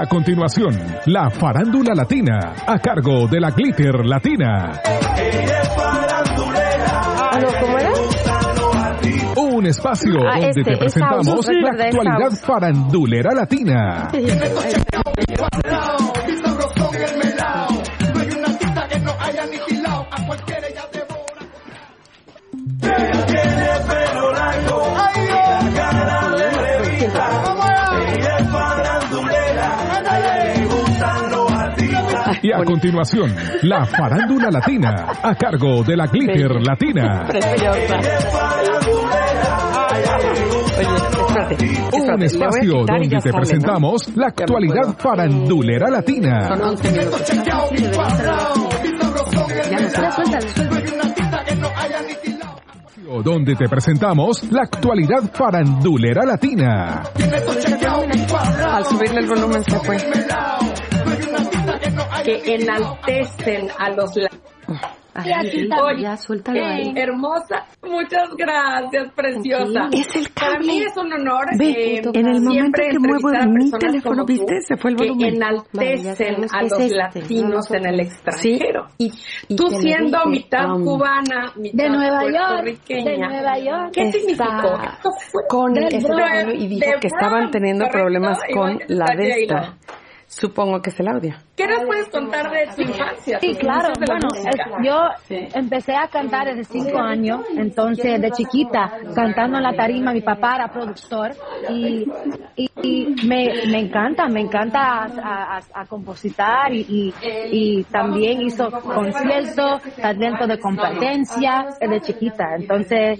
A continuación, la farándula latina, a cargo de la Glitter Latina. ¿Cómo era? Un espacio Ah, donde este, te presentamos la actualidad farandulera latina. A continuación, la farándula latina, a cargo de la Glitter Latina. Un espacio donde te presentamos la actualidad farandulera latina. Son 11 minutos. Donde te presentamos la actualidad farandulera latina. Al subirle el volumen se fue. Que enaltecen a los Ay, Oye, ya, suéltalo eh, ahí. hermosa, muchas gracias, preciosa. Es el Para mí es un honor. Ve, eh, en el momento que muevo mi teléfono, tú, ¿viste? Se fue el que volumen. enaltecen Vale, ya sabemos a que los este, latinos no en el extranjero. y Tú te lo siendo dije, mitad um, cubana, mitad De Nueva York, de Nueva York. ¿Qué Está significó? Con Bronx, teléfono y dijo de que estaban teniendo problemas con que la de esta. Supongo que es el audio. ¿Qué nos puedes contar de tu infancia? Sí, claro. Bueno, es- yo empecé a cantar desde cinco años, entonces de chiquita, cantando en la tarima, mi papá era productor y, y, y me, me encanta, me encanta a, a- a compositar y, y, y también hizo conciertos, talento de competencia desde chiquita, entonces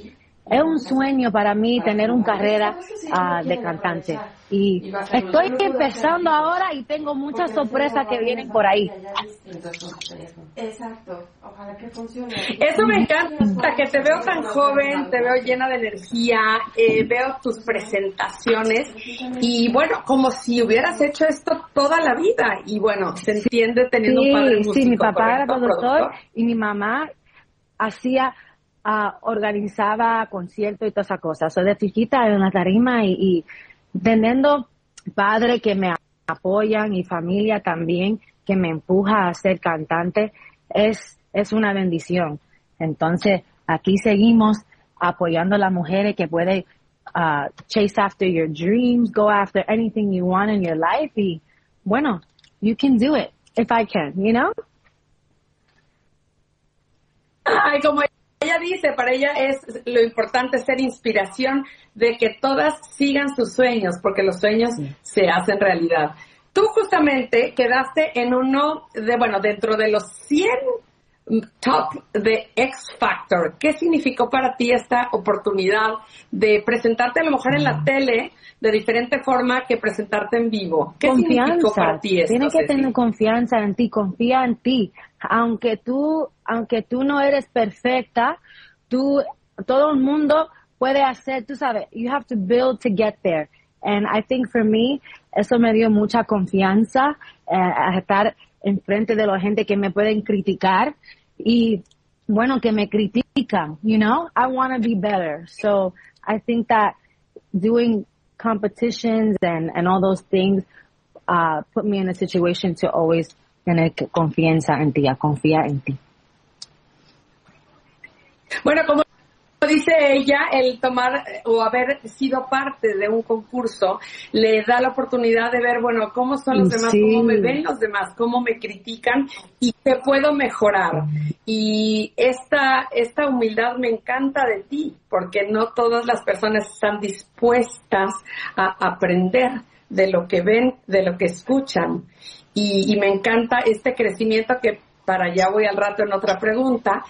es un sueño para mí tener una carrera ah, de cantante. Y estoy empezando ahora y tengo muchas sorpresas que vienen por ahí. Exacto, ojalá que funcione. Eso me encanta, que te veo tan joven, te veo llena de energía, eh, veo tus presentaciones y bueno, como si hubieras hecho esto toda la vida. Y bueno, se entiende teniendo un padre Sí, músico, sí, mi papá era productor y mi mamá hacía, ah, organizaba conciertos y todas esas cosas. Soy de chiquita en la tarima y, y teniendo padres que me apoyan y familia también que me empuja a ser cantante, es, es una bendición. Entonces, aquí seguimos apoyando a las mujeres que pueden ah, chase after your dreams, go after anything you want in your life y bueno, you can do it if I can, you know? Ay, como ella dice, para ella es lo importante ser inspiración de que todas sigan sus sueños, porque los sueños se hacen realidad. Tú justamente quedaste en uno de, bueno, dentro de los 100 top de X Factor. ¿Qué significó para ti esta oportunidad de presentarte a lo mejor en la tele de diferente forma que presentarte en vivo? ¿Qué significó para ti esto? Tienes que Ceci? tener confianza en ti, confía en ti. Aunque tú, aunque tú no eres perfecta, tú, todo el mundo puede hacer, tú sabes, you have to build to get there. And I think for me, eso me dio mucha confianza eh, a estar enfrente de la gente que me pueden criticar y bueno, que me critican, you know? I want to be better. So I think that doing competitions and, and all those things uh, put me in a situation to always tener confianza en ti, a confiar en ti. Bueno, dice ella, el tomar o haber sido parte de un concurso le da la oportunidad de ver, bueno, cómo son los demás, Sí. cómo me ven los demás, cómo me critican y qué puedo mejorar. Y esta, esta humildad me encanta de ti, porque no todas las personas están dispuestas a aprender de lo que ven, de lo que escuchan. Y, y me encanta este crecimiento que para allá voy al rato en otra pregunta.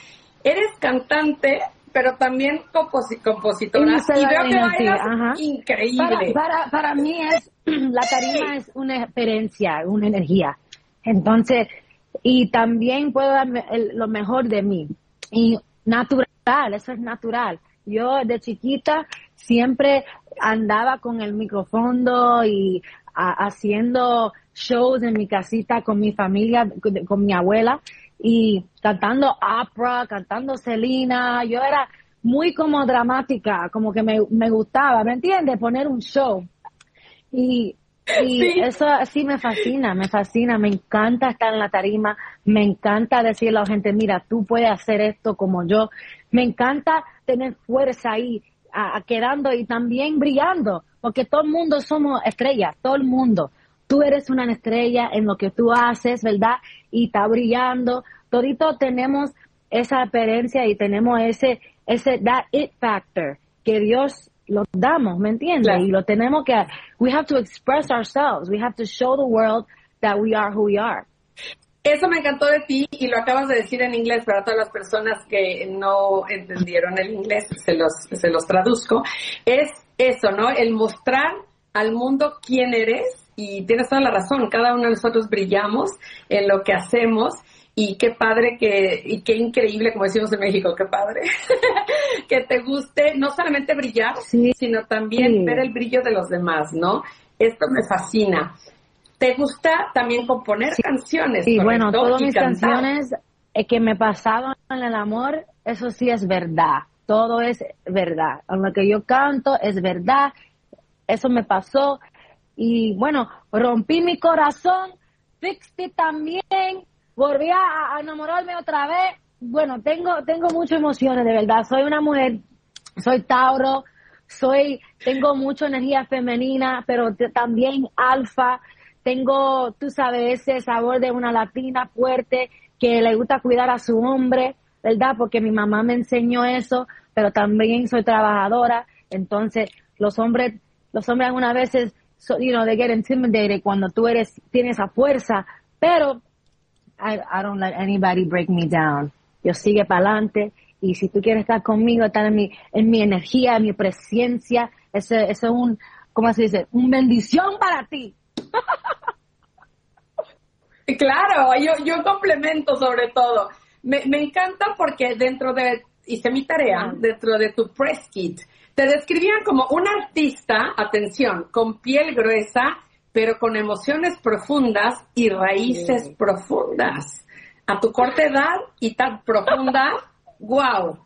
Eres cantante, pero también composi- compositora. Esa Y es la veo que energía, bailas ajá. increíble. Para, para, para mí es, la tarima es una experiencia, una energía. Entonces, y también puedo dar me- el- lo mejor de mí. Y natural, eso es natural. Yo de chiquita siempre andaba con el micrófono y a- haciendo shows en mi casita con mi familia, con, con mi abuela y cantando opera, cantando Selena. Yo era muy como dramática, como que me, me gustaba, ¿me entiendes? Poner un show. Y, y Sí. eso sí me fascina, me fascina, me encanta estar en la tarima, me encanta decirle a la gente, mira, tú puedes hacer esto como yo. Me encanta tener fuerza ahí, a- a quedando y también brillando, porque todo el mundo somos estrellas, todo el mundo. Tú eres una estrella en lo que tú haces, ¿verdad? Y está brillando. Todito tenemos esa experiencia y tenemos ese, ese, that it factor que Dios lo damos, ¿me entiendes? Claro. Y lo tenemos que, we have to express ourselves. We have to show the world that we are who we are. Eso me encantó de ti y lo acabas de decir en inglés para todas las personas que no entendieron el inglés, se los, se los traduzco. Es eso, ¿no? El mostrar al mundo quién eres y tienes toda la razón, cada uno de nosotros brillamos en lo que hacemos y qué padre que, y qué increíble, como decimos en México, qué padre, que te guste no solamente brillar, sino también Sí. ver el brillo de los demás, ¿no? Esto me fascina. ¿Te gusta también componer canciones? Sí, bueno, todas mis cantar. canciones eh, que me pasaron en el amor, eso sí es verdad. Todo es verdad. En lo que yo canto es verdad. Eso me pasó. Y bueno, rompí mi corazón. It también. Volví a, enamorarme otra vez. Bueno, tengo, tengo muchas emociones, de verdad. Soy una mujer, soy Tauro, soy, tengo mucha energía femenina, pero también alfa. Tengo, tú sabes, ese sabor de una latina fuerte que le gusta cuidar a su hombre, ¿verdad? Porque mi mamá me enseñó eso, pero también soy trabajadora. Entonces, los hombres, los hombres algunas veces, so, you know, they get intimidated cuando tú eres, tienes esa fuerza, pero I, I don't let anybody break me down. Yo sigue para adelante y si tú quieres estar conmigo, estar en mi, en mi energía, en mi presencia, eso, eso es un, ¿cómo se dice? Un bendición para ti. Claro, yo, yo complemento sobre todo. Me, me encanta porque dentro de, hice mi tarea, dentro de tu press kit, te describían como un artista, atención, con piel gruesa, pero con emociones profundas y raíces profundas. A tu corta edad y tan profunda, wow.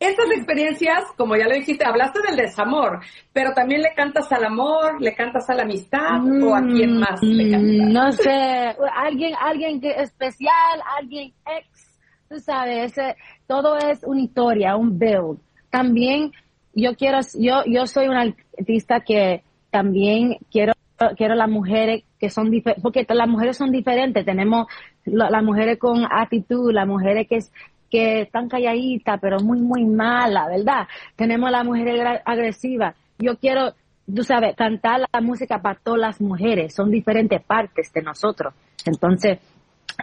Estas experiencias, como ya lo dijiste, hablaste del desamor, pero también le cantas al amor, le cantas a la amistad o a quién más le cantas. Mm, No sé, alguien, alguien que especial, alguien ex, tú sabes, ese- todo es una historia, un build. También yo quiero, yo, yo soy una artista que también quiero, quiero las mujeres que son diferentes, porque las mujeres son diferentes, tenemos la- las mujeres con actitud, las mujeres que es, que están calladitas, pero muy, muy mala, ¿verdad? Tenemos la mujer agra- agresiva. Yo quiero, tú sabes, cantar la música para todas las mujeres, son diferentes partes de nosotros. Entonces,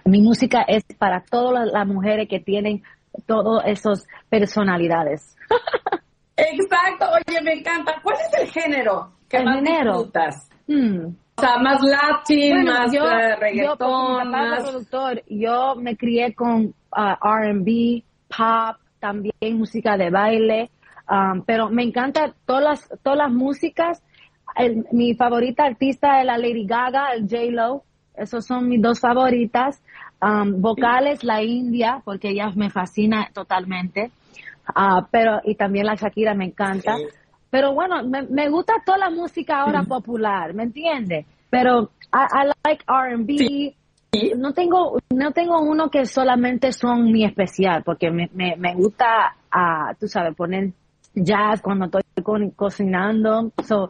mi música es para todas las, las mujeres que tienen todas esas personalidades. Exacto, oye, me encanta. ¿Cuál es el género que El más género. disfrutas? Hmm. O sea, más latín, Bueno, más yo, eh, yo, mi papá más... productor, yo me crié con ah, R&B, pop, también música de baile, um, pero me encanta todas las, todas las músicas. El- mi favorita artista es la Lady Gaga, el J-Lo, Esos son mis dos favoritas. Um, vocales, la India, porque ella me fascina totalmente. Ah, pero, y también la Shakira me encanta. Pero bueno, me, me gusta toda la música ahora popular, ¿me entiendes? Pero I, I like R&B. No tengo, no tengo uno que solamente son mi especial, porque me, me, me gusta, ah, tú sabes, poner jazz cuando estoy co- cocinando. So,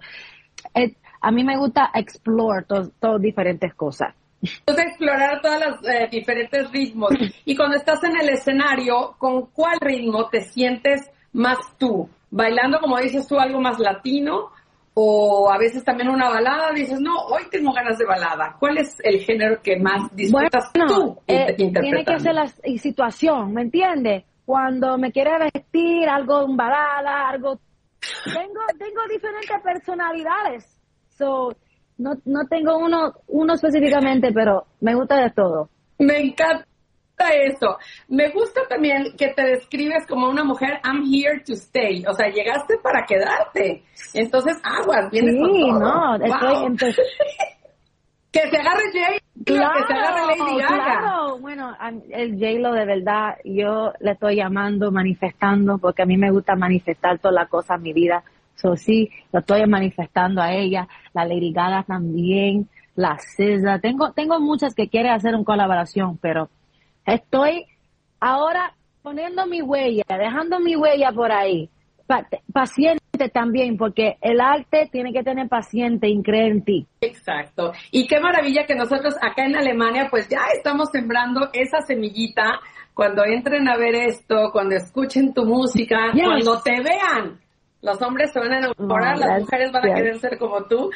it- a mí me gusta explore todas diferentes cosas. Entonces, explorar todos los eh, diferentes ritmos. Y cuando estás en el escenario, ¿con cuál ritmo te sientes más tú? ¿Bailando, como dices tú, algo más latino? ¿O a veces también una balada? Dices, no, hoy tengo ganas de balada. ¿Cuál es el género que más disfrutas tú eh, tiene que ser la situación, ¿me entiendes? Cuando me quiere vestir, algo en balada, algo... Tengo, tengo diferentes personalidades. So, no, no tengo uno, uno específicamente, pero me gusta de todo. Me encanta eso. Me gusta también que te describes como una mujer, I'm here to stay. O sea, llegaste para quedarte. Entonces, aguas, vienes Sí, con todo. no, estoy Wow. empe- Que se agarre Jay, que se agarre Lady Gaga. claro. Bueno, el J-Lo de verdad, yo le estoy llamando, manifestando, porque a mí me gusta manifestar todas las cosas en mi vida. So, sí, lo estoy manifestando a ella, la Lady Gaga también, la SZA. Tengo, tengo muchas que quieren hacer una colaboración, pero estoy ahora poniendo mi huella, dejando mi huella por ahí. Pa- paciente también, porque el arte tiene que tener paciente y creer en ti. Exacto. Y qué maravilla que nosotros acá en Alemania pues ya estamos sembrando esa semillita cuando entren a ver esto, cuando escuchen tu música, Yes. cuando te vean. Los hombres se van a enamorar, No, las mujeres van a querer ser como tú.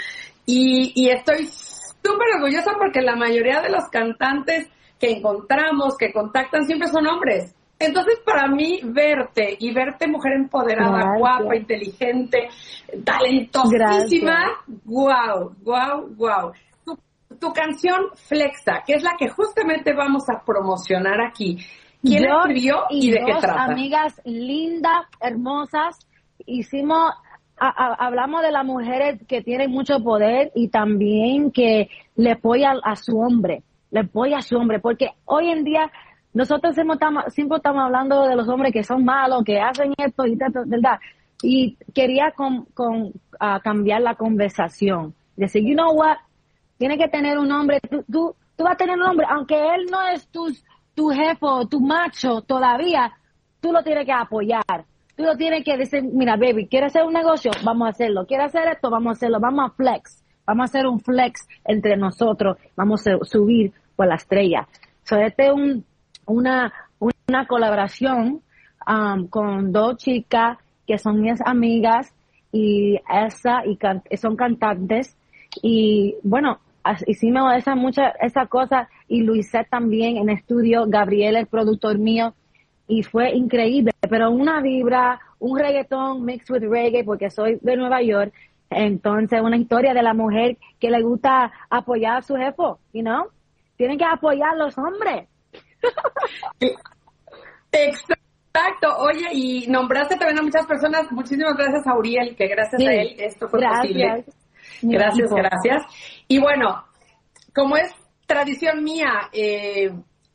Y, y estoy súper orgullosa porque la mayoría de los cantantes que encontramos, que contactan, siempre son hombres. Entonces, para mí, verte y verte mujer empoderada, Gracias. guapa, inteligente, talentosísima, wow, wow, wow. Tu, canción Flexa, que es la que justamente vamos a promocionar aquí. ¿Quién Yo escribió y, de qué trata? amigas lindas, hermosas, hicimos, hablamos de las mujeres que tienen mucho poder y también que le apoya a su hombre, le apoya a su hombre, porque hoy en día nosotros siempre estamos, hablando de los hombres que son malos, que hacen esto y esto, ¿verdad? Y quería con, con, cambiar la conversación. Decir, you know what, tiene que tener un hombre, tú, tú, tú vas a tener un hombre, aunque él no es tu, tu jefe tu macho todavía, tú lo tienes que apoyar. Tú lo tienes que decir, mira, baby, ¿quieres hacer un negocio? Vamos a hacerlo. ¿Quieres hacer esto? Vamos a hacerlo. Vamos a flex. Vamos a hacer un flex entre nosotros. Vamos a subir por la estrella. So, este es un, una, una colaboración um, con dos chicas que son mis amigas y esa y can- son cantantes y bueno hicimos esa mucha esa cosa y Luisette también en estudio Gabriel el productor mío y fue increíble. Pero una vibra un reggaetón mixed with reggae porque soy de Nueva York entonces una historia de la mujer que le gusta apoyar a su jefe you know tienen que apoyar a los hombres. Exacto, oye, y nombraste también a muchas personas, muchísimas gracias a Uriel, que gracias Sí, a él esto fue gracias. posible. Gracias, gracias. Y bueno, como es tradición mía, eh,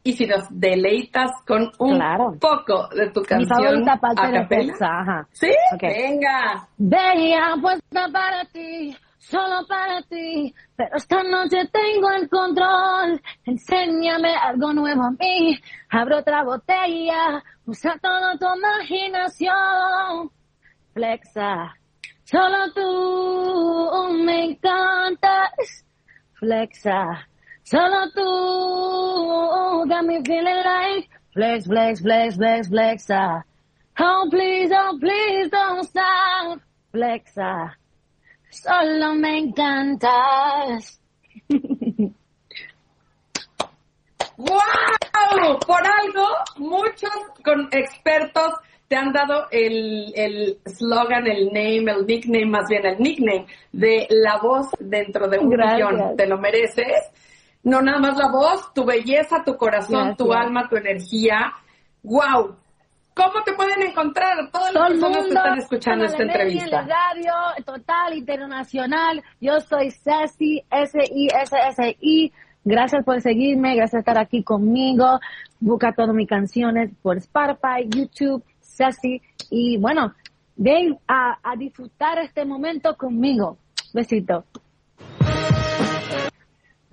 y si nos deleitas con un Claro. poco de tu canción a capela. Ajá. Sí, venga. Veía puesta para ti, solo para ti, pero esta noche tengo el control. Enséñame algo nuevo a mí, abro otra botella, usa toda tu imaginación. Flexa, solo tú me encantas. Flexa, solo tú got me feeling like flex, flex, flex, flex, flexa. Oh, please, oh, please don't stop. Flexa, solo me encantas. ¡Wow! Por algo, muchos con expertos te han dado el, el slogan, el name, el nickname, más bien el nickname de la voz dentro de un Gracias. millón. Te lo mereces no nada más la voz, tu belleza, tu corazón, tu alma, tu energía. ¡Wow! ¿Cómo te pueden encontrar todas las personas que están escuchando esta entrevista? Total, internacional. Yo soy Sassy, S-I-S-S-I. Gracias por seguirme, gracias por estar aquí conmigo. Busca todas mis canciones por Spotify, YouTube, Sassy. Y bueno, ven a, a disfrutar este momento conmigo. Besito.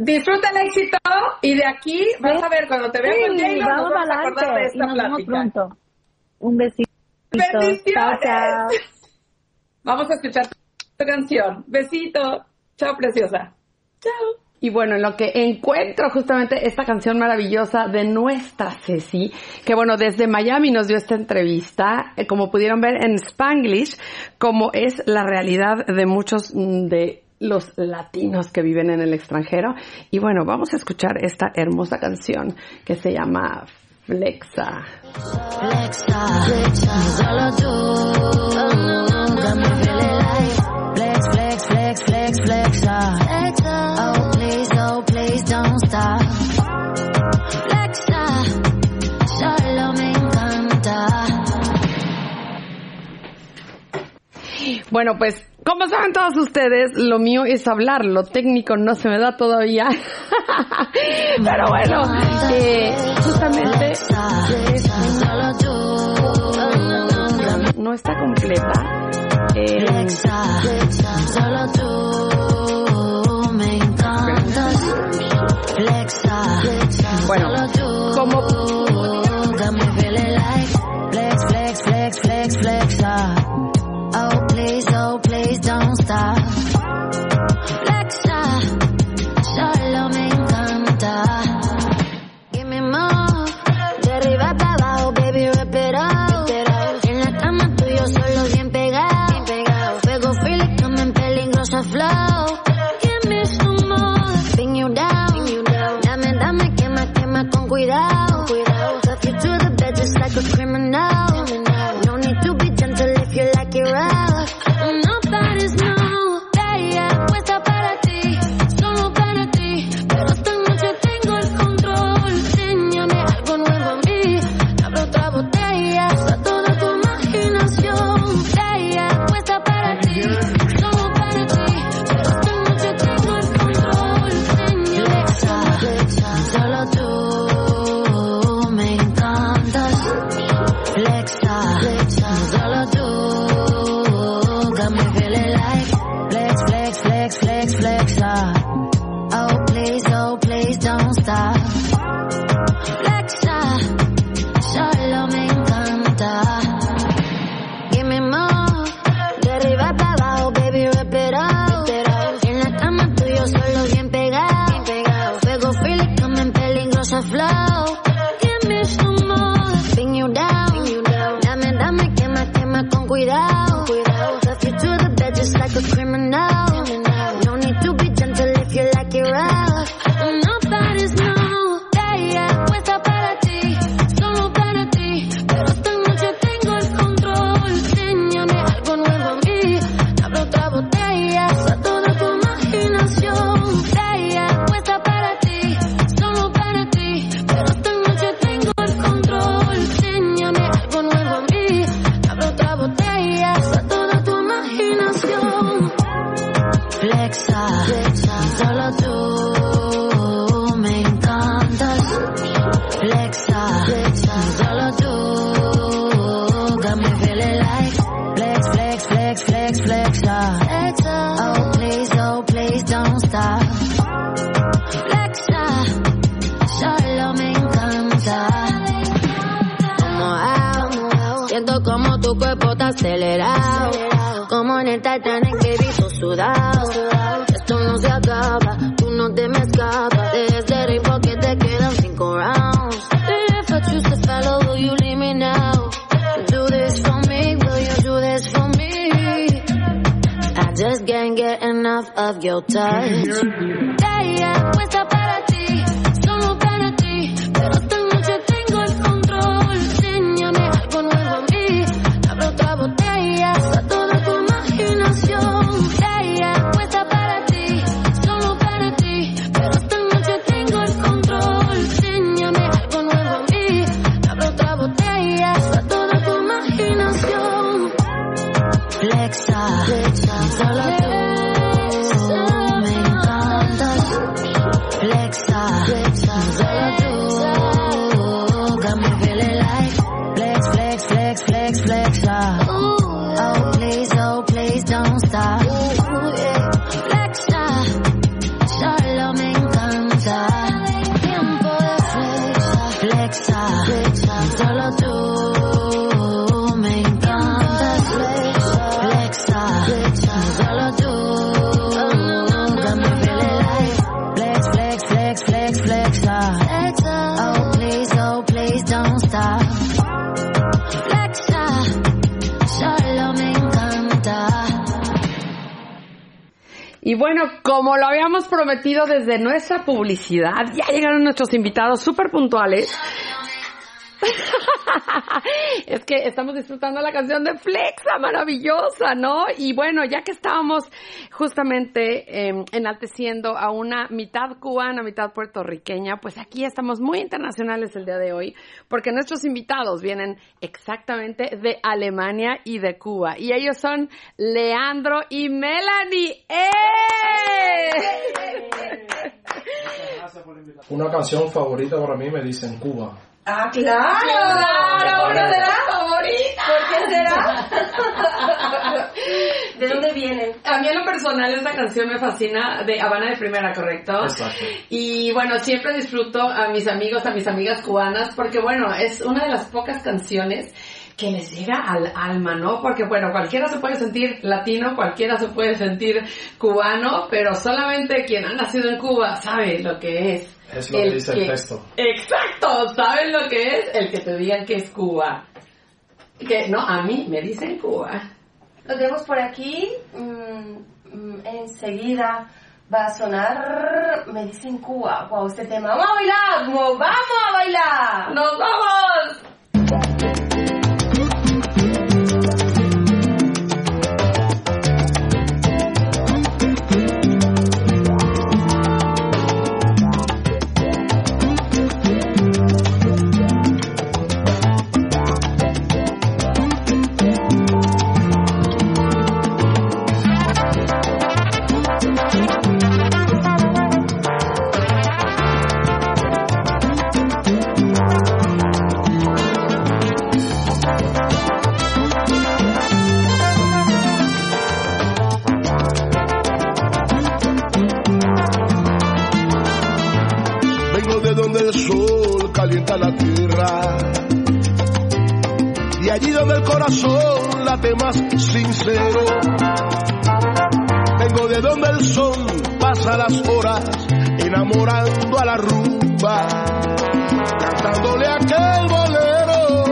Disfruta el éxito y de aquí ¿Sí? vas a ver cuando te veas sí, con de y nos. Vemos pronto. Un besito. Bendiciones. Vamos a escuchar tu canción. Besito. Chao, preciosa. Chao. Y bueno, en lo que encuentro justamente esta canción maravillosa de nuestra Ceci, que bueno, desde Miami nos dio esta entrevista, eh, como pudieron ver en Spanglish, como es la realidad de muchos mm, de los latinos que viven en el extranjero. Y bueno, vamos a escuchar esta hermosa canción que se llama Flexa. Flexa, Flexa. Tú, dame flex, flex, flex, flex, flexa. flexa. Oh, please, oh, please don't stop. Flexa, solo me encanta. Bueno, pues como saben todos ustedes, lo mío es hablar, lo técnico no se me da todavía. Pero bueno, eh, justamente no está completa. Eh, bueno, como Y bueno, como lo habíamos prometido desde nuestra publicidad, ya llegaron nuestros invitados súper puntuales. es que estamos disfrutando la canción de Flexa, maravillosa, ¿no? Y bueno, ya que estábamos justamente eh, enalteciendo a una mitad cubana, mitad puertorriqueña, pues aquí estamos muy internacionales el día de hoy, porque nuestros invitados vienen exactamente de Alemania y de Cuba. Y ellos son Leandro y Melanie. ¡Eh! Una canción favorita para mí me dicen Cuba. Ah, claro. Claro, ¿Por qué una de será? las favoritas. ¿Por qué será? ¿De dónde vienen? A mí en lo personal esta canción me fascina de Habana de Primera, ¿correcto? Exacto. Y bueno, siempre disfruto a mis amigos, a mis amigas cubanas, porque bueno, es una de las pocas canciones que les llega al alma, ¿no? Porque bueno, cualquiera se puede sentir latino, cualquiera se puede sentir cubano, pero solamente quien ha nacido en Cuba sabe lo que es. Es lo que dice el texto. Exacto, ¿saben lo que es? El que te digan que es Cuba. Que no, a mí me dicen Cuba. Lo tenemos por aquí. mm, mm, enseguida va a sonar. Me dicen Cuba. Wow, este tema. ¡Vamos a bailar! ¡Vamos vamos a bailar! ¡Nos vamos! Sol pasa las horas enamorando a la rumba. Cantándole aquel bolero.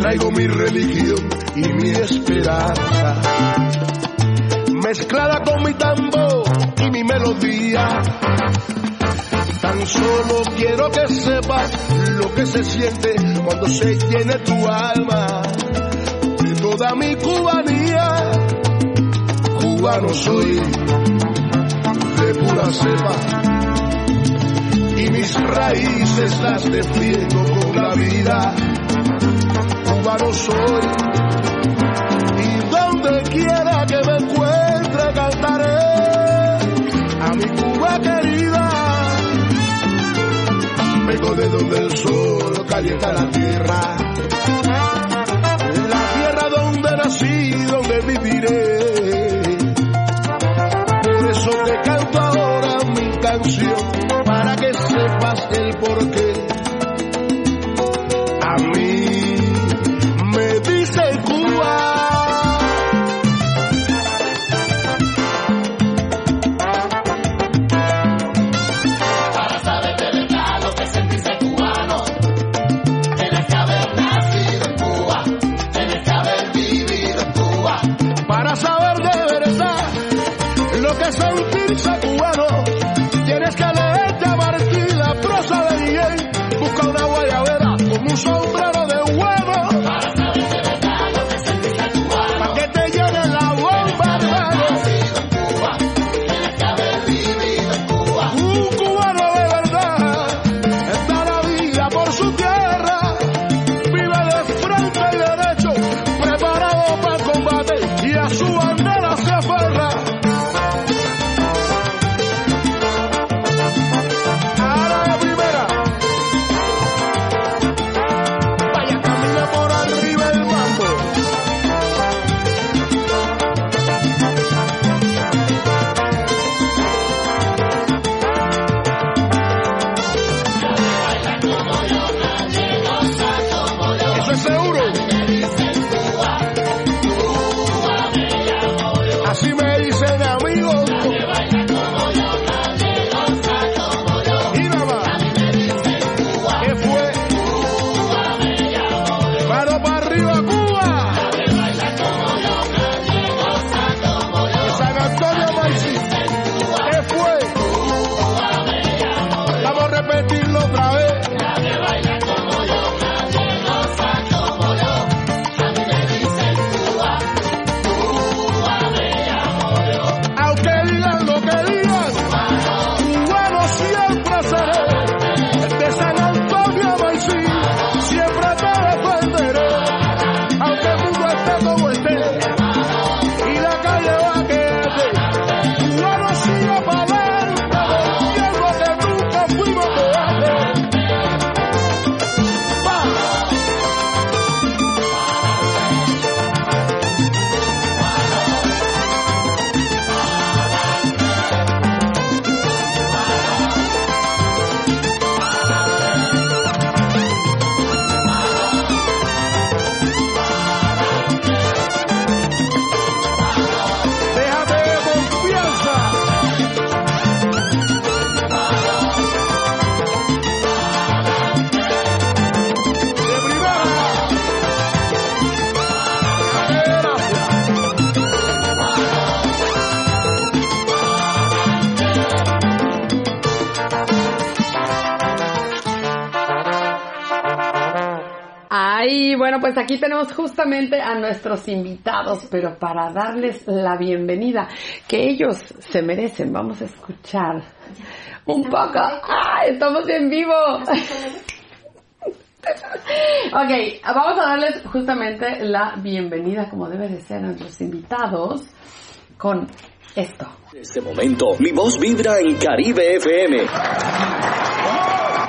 Traigo mi religión y mi esperanza mezclada con mi tambor y mi melodía. Solo quiero que sepas lo que se siente cuando se llene tu alma de toda mi cubanía. Cubano soy de pura cepa y mis raíces las defiendo con la vida. Cubano soy Donde el sol calienta la tierra, la tierra donde nací, donde viviré. Por eso te canto ahora mi canción, para que sepas el porqué. Pues aquí tenemos justamente a nuestros invitados, pero para darles la bienvenida que ellos se merecen, vamos a escuchar un poco. ¡Ah! Estamos en vivo. Ok, vamos a darles justamente la bienvenida como debe de ser a nuestros invitados con esto. En este momento, mi voz vibra en Caribe FM.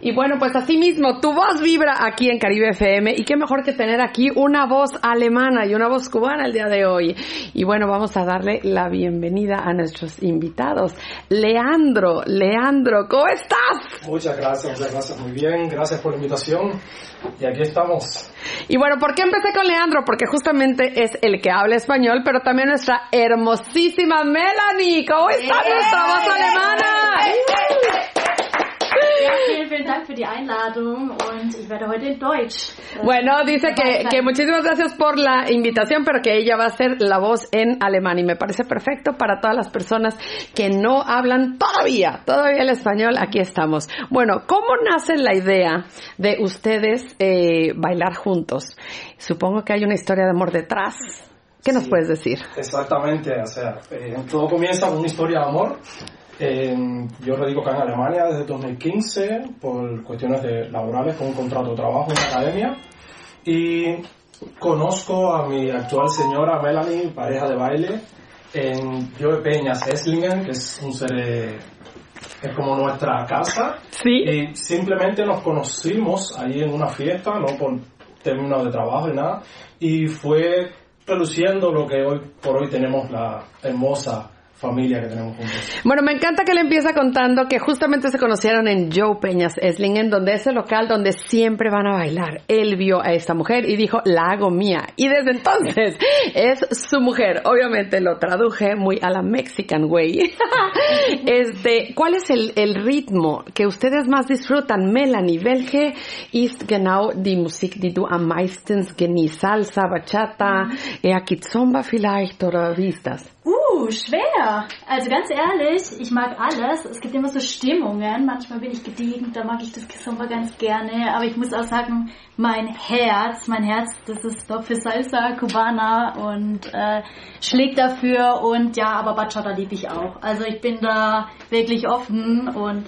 Y bueno, pues así mismo, tu voz vibra aquí en Caribe FM y qué mejor que tener aquí una voz alemana y una voz cubana el día de hoy. Y bueno, vamos a darle la bienvenida a nuestros invitados. Leandro, Leandro, ¿cómo estás? Muchas gracias, muchas gracias, muy bien, gracias por la invitación y aquí estamos. Y bueno, ¿por qué empecé con Leandro? Porque justamente es el que habla español, pero también nuestra hermosísima Melanie. ¿Cómo está nuestra voz alemana? Ja, vielen, vielen Dank für die Einladung und ich werde heute in Deutsch. äh, Bueno, dice que, que muchísimas gracias por la invitación, pero que ella va a ser la voz en alemán y me parece perfecto para todas las personas que no hablan todavía, todavía el español. Aquí estamos. Bueno, ¿cómo nace la idea de ustedes eh, bailar juntos? Supongo que hay una historia de amor detrás. ¿Qué nos puedes decir? Exactamente, o sea, eh, todo comienza con una historia de amor. Eh, yo radico acá en Alemania desde 2015 por cuestiones de laborales con un contrato de trabajo en la academia y conozco a mi actual señora Melanie, pareja de baile, en Joe Peñas Esslingen, que es un ser, eh, es como nuestra casa. Y simplemente nos conocimos ahí en una fiesta, no por términos de trabajo y nada, y fue reluciendo lo que hoy por hoy tenemos la hermosa familia que tenemos juntos. Bueno, me encanta que le empieza contando que justamente se conocieron en Joe Peñas Eslingen, donde es el local donde siempre van a bailar. Él vio a esta mujer y dijo, la hago mía. Y desde entonces es su mujer. Obviamente lo traduje muy a la Mexican way. este, ¿cuál es el, el ritmo que ustedes más disfrutan? Melanie, welche ist genau die Musik, die du am meisten genießt? Salsa, bachata, eher Kizomba vielleicht oder wie ist das? Uh, schwer. Also ganz ehrlich, ich mag alles. Es gibt immer so Stimmungen. Manchmal bin ich gediegen, da mag ich das Kizomba ganz gerne. Aber ich muss auch sagen, mein Herz, mein Herz, das ist doch für Salsa, Cubana und äh, schlägt dafür. Und ja, aber Bachata liebe ich auch. Also ich bin da wirklich offen und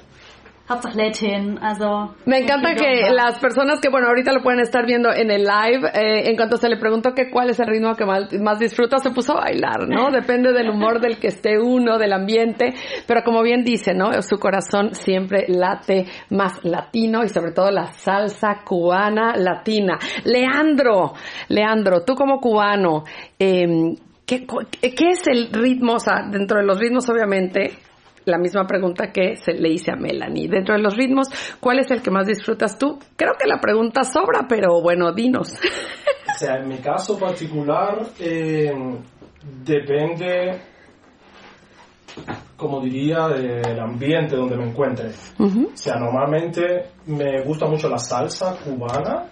Hauptsache Latin. Also Me encanta que las personas que, bueno, ahorita lo pueden estar viendo en el live, eh, en cuanto se le preguntó que cuál es el ritmo que más, más disfruta, se puso a bailar, ¿no? Depende del humor del que esté uno, del ambiente, pero como bien dice, ¿no? Su corazón siempre late más latino y sobre todo la salsa cubana latina. Leandro, Leandro, tú como cubano, eh, ¿qué, ¿qué es el ritmo? O sea, dentro de los ritmos, obviamente, la misma pregunta que se le hice a Melanie. Dentro de los ritmos, ¿cuál es el que más disfrutas tú? Creo que la pregunta sobra, pero bueno, dinos. O sea, en mi caso particular eh, depende, como diría, del ambiente donde me encuentre. O sea, normalmente me gusta mucho la salsa cubana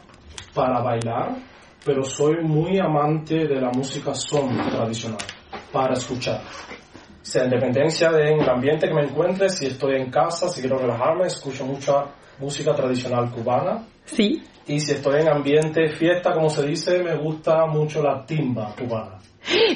para bailar, pero soy muy amante de la música son tradicional para escuchar. O sea, en dependencia del ambiente que me encuentre, si estoy en casa, si quiero relajarme, escucho mucha música tradicional cubana. Sí. Y si estoy en ambiente fiesta, como se dice, me gusta mucho la timba cubana.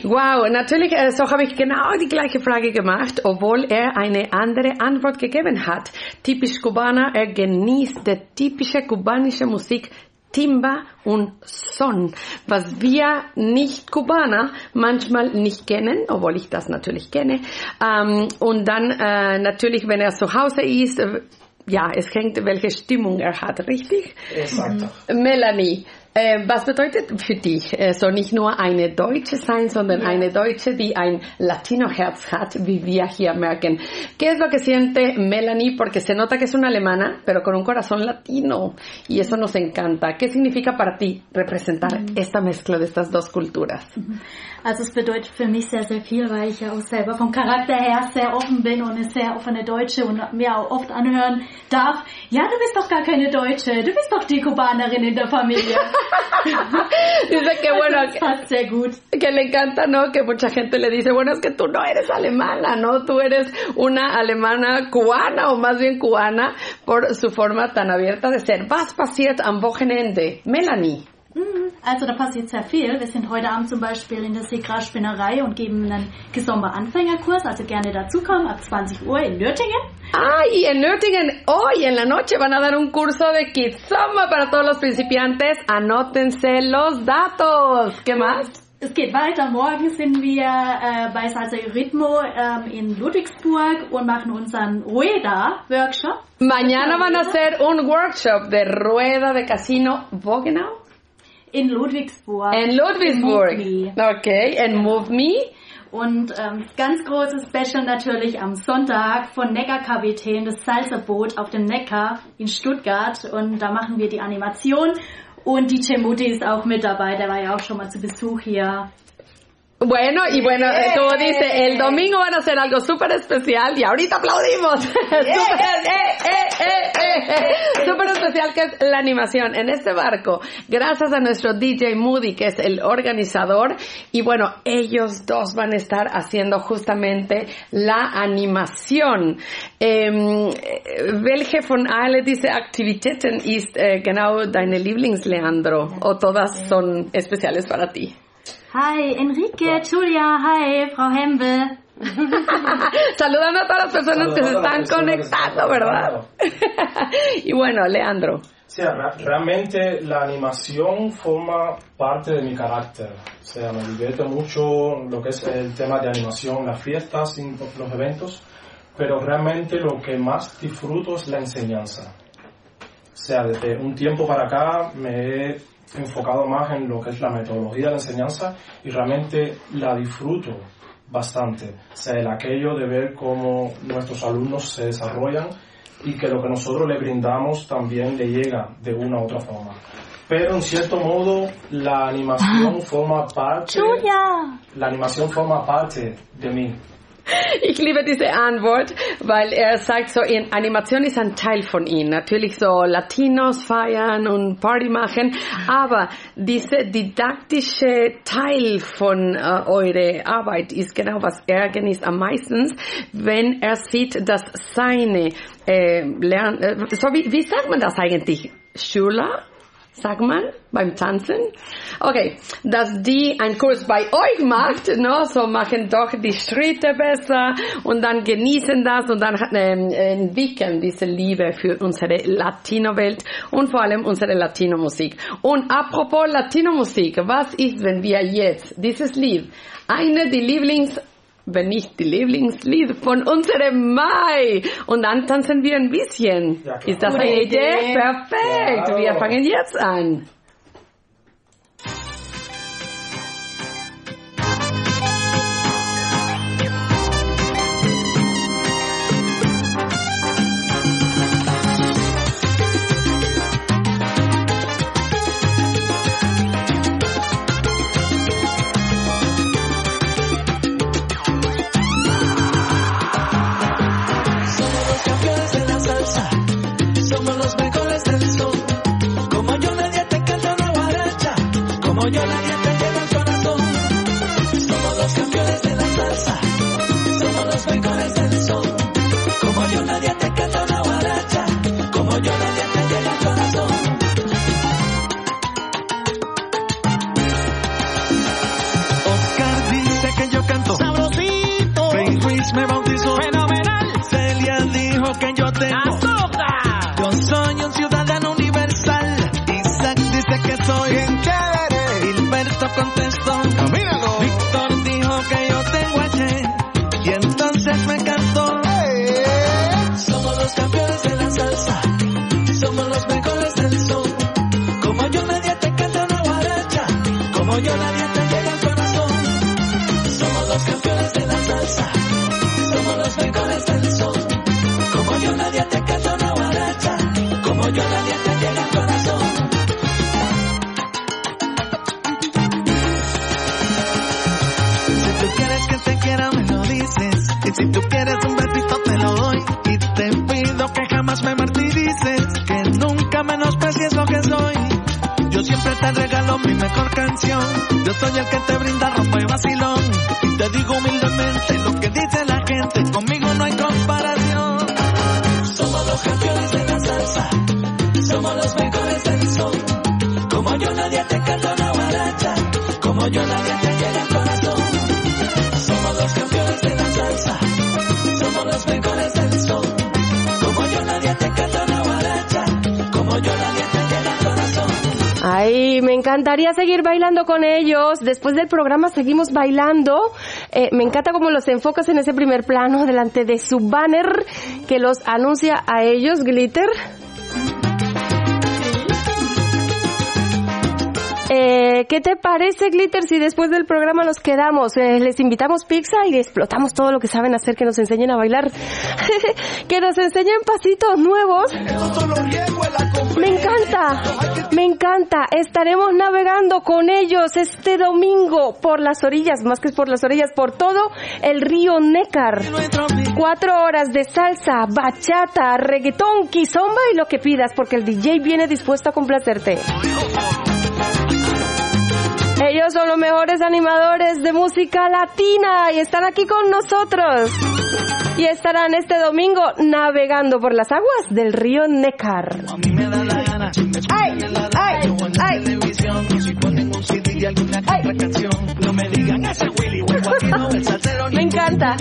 Wow, natürlich, äh, so habe ich genau die gleiche Frage gemacht, obwohl er eine andere Antwort gegeben hat. Typisch Kubaner, er genießt die typische kubanische Musik Timba und Son, was wir nicht Kubaner manchmal nicht kennen, obwohl ich das natürlich kenne. Ähm, und dann äh, natürlich, wenn er zu Hause ist, äh, ja, es hängt, welche Stimmung er hat, richtig? Exacto. Melanie, Äh, was bedeutet für dich so nicht nur eine Deutsche sein, sondern eine Deutsche, die ein Latino-Herz hat, wie wir hier merken? ¿Qué es lo que siente Melanie? Porque se nota que es una alemana, pero con un corazón latino. Y eso nos encanta. ¿Qué significa para ti representar esta mezcla de estas dos culturas? Also es bedeutet für mich sehr, sehr viel, weil ich ja auch selber vom Charakter her sehr offen bin und eine sehr offene Deutsche und mir auch oft anhören darf, ja, du bist doch gar keine Deutsche, du bist doch die Kubanerin in der Familie. Dice que bueno, Das passt sehr gut. que le encanta, ¿no? Que mucha gente le dice, bueno, es que tú no eres alemana, ¿no? Tú eres una alemana cubana o más bien cubana por su forma tan abierta de ser. Was passiert am Wochenende? Melanie. Mhm. Also da passiert sehr viel. Wir sind heute Abend zum Beispiel in der Segra-Spinnerei und geben einen Gesomber-Anfängerkurs, also gerne dazukommen, ab 20 Uhr in Nürtingen. Ah, y en Nürtingen hoy en la noche van a dar un curso de Kizomba para todos los principiantes. Anótense los datos. ¿Qué más? Es geht weiter. Morgen sind wir äh, bei Salsa y Ritmo ähm, in Ludwigsburg und machen unseren Rueda-Workshop. Mañana van a hacer un workshop de rueda de casino. ¿Wo genau? In Ludwigsburg. En Ludwigsburg. In. Okay, en Move Me. Und ähm, ganz großes Special natürlich am Sonntag von Neckarkapitän, das Salsa-Boot auf dem Neckar in Stuttgart. Und da machen wir die Animation. Und DJ Mutti ist auch mit dabei, der war ja auch schon mal zu Besuch hier. Bueno, y bueno, eh, como dice, el domingo van a hacer algo súper especial y ahorita aplaudimos. Súper eh, eh, eh, eh. Súper especial que es la animación en este barco. Gracias a nuestro DJ Moody, que es el organizador. Y bueno, ellos dos van a estar haciendo justamente la animación. Welche von alle diese Aktivitäten ist genau deine Lieblings-Leandro? ¿O todas son especiales para ti? Hi, Enrique, Julia, hi, Frau Hempel. Saludando a todas las personas que se están conectando, ¿verdad? y bueno, Leandro. O sea, realmente la animación forma parte de mi carácter. O sea, me divierte mucho lo que es el tema de animación, las fiestas, los eventos, pero realmente lo que más disfruto es la enseñanza. O sea, desde un tiempo para acá me he enfocado más en lo que es la metodología de la enseñanza y realmente la disfruto bastante. O sea, el aquello de ver cómo nuestros alumnos se desarrollan y que lo que nosotros le brindamos también le llega de una u otra forma. Pero en cierto modo la animación forma parte, la animación forma parte de mí. Ich liebe diese Antwort, weil er sagt so, Animation ist ein Teil von ihm. Natürlich so Latinos feiern und Party machen, aber diese didaktische Teil von äh, eure Arbeit ist genau was er genießt am meisten, wenn er sieht, dass seine äh, Lern, äh, so wie, wie sagt man das eigentlich? Schüler? Sag mal, beim Tanzen. Okay, dass die einen Kurs bei euch macht, no, so machen doch die Schritte besser und dann genießen das und dann ähm, entwickeln diese Liebe für unsere Latino-Welt und vor allem unsere Latino-Musik. Und apropos Latino-Musik, was ist, wenn wir jetzt dieses Lied, eine der Lieblings wenn nicht die Lieblingslied von unserem Mai. Und dann tanzen wir ein bisschen. Ist das eine Idee? Perfekt. Claro. Wir fangen jetzt an. Como yo nadie te llena el corazón. Somos los campeones de la salsa, encantaría seguir bailando con ellos. Después del programa seguimos bailando. Eh, me encanta cómo los enfocas en ese primer plano delante de su banner que los anuncia a ellos, Glitter. Eh, ¿Qué te parece, Glitter, si después del programa nos quedamos? Eh, les invitamos pizza y explotamos todo lo que saben hacer, que nos enseñen a bailar, que nos enseñen pasitos nuevos. Me encanta, me encanta. Estaremos navegando con ellos este domingo por las orillas, más que por las orillas, por todo el río Nécar. Cuatro horas de salsa, bachata, reggaetón, kizomba y lo que pidas, porque el DJ viene dispuesto a complacerte. Ellos son los mejores animadores de música latina y están aquí con nosotros. Y estarán este domingo navegando por las aguas del río Nécar. Ay, ay, ay. Me encanta.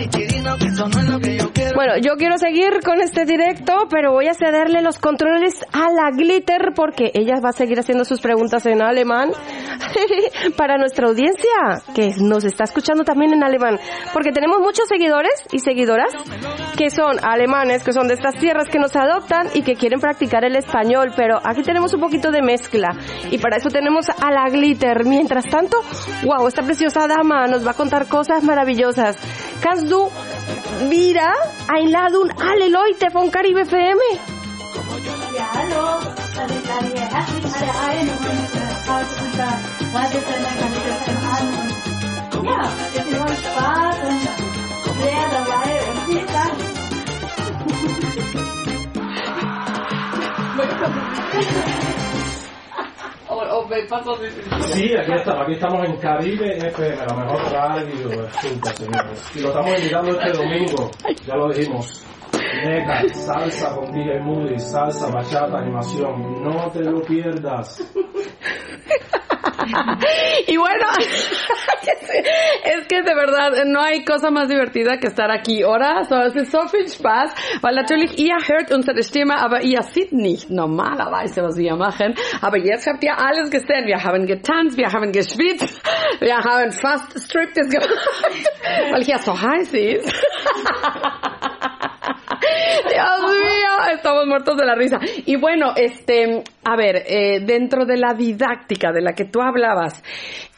Bueno, yo quiero seguir con este directo, pero voy a cederle los controles a la Glitter porque ella va a seguir haciendo sus preguntas en alemán para nuestra audiencia que nos está escuchando también en alemán, porque tenemos muchos seguidores y seguidoras que son alemanes, que son de estas tierras que nos adoptan y que quieren practicar el español, pero aquí tenemos un poquito de mezcla y para eso tenemos a la Glitter. Mientras tanto, wow, esta preciosa dama nos va a contar cosas maravillosas. Kannst du wieder einladen alle Leute von Caribe FM? Sí, aquí, está, aquí estamos en Caribe FM, la mejor radio sur, señores. Y lo estamos invitando este domingo, ya lo dijimos. Neca, salsa con DJ Moody, salsa, bachata, animación. No te lo pierdas. Y bueno, es que de verdad no hay cosa más divertida que estar aquí, oder? So, es ist so viel Spaß, weil natürlich ihr hört unsere Stimme, aber ihr seht nicht normalerweise, was wir machen. Aber jetzt habt ihr alles gesehen. Wir haben getanzt, wir haben geschwitzt, wir haben fast Striptease gemacht, weil ja so heiß ist. Dios mío, estamos muertos de la risa. Y bueno, este, a ver, eh, dentro de la didáctica de la que tú hablabas,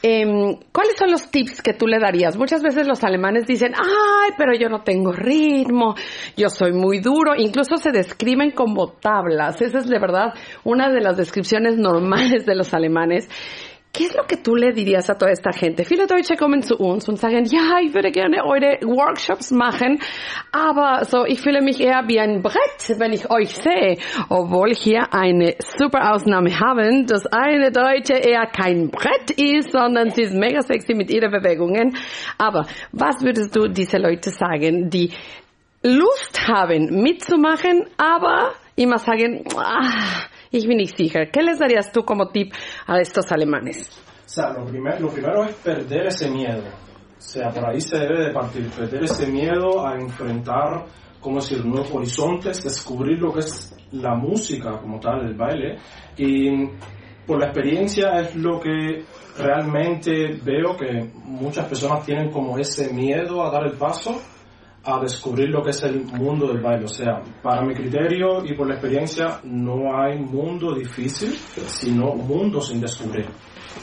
em, ¿cuáles son los tips que tú le darías? Muchas veces los alemanes dicen, ay, pero yo no tengo ritmo, yo soy muy duro, incluso se describen como tablas. Esa es de verdad una de las descripciones normales de los alemanes. ¿Qué es lo que tú le dirías a toda esta gente? Viele Deutsche kommen zu uns und sagen, ja, ich würde gerne eure Workshops machen, aber so, ich fühle mich eher wie ein Brett, wenn ich euch sehe. Obwohl hier eine super Ausnahme haben, dass eine Deutsche eher kein Brett ist, sondern sie ist mega sexy mit ihren Bewegungen. Aber was würdest du diese Leute sagen, die Lust haben mitzumachen, aber immer sagen, ah, ich bin. ¿Qué les darías tú como tip a estos alemanes? O sea, lo, primer- lo primero es perder ese miedo. O sea, por ahí se debe de partir, perder ese miedo a enfrentar, como decir, nuevos horizontes, descubrir lo que es la música como tal, el baile. Y por la experiencia es lo que realmente veo que muchas personas tienen como ese miedo a dar el paso a descubrir lo que es el mundo del baile. O sea, para mi criterio y por la experiencia, no hay mundo difícil, sino mundo sin descubrir.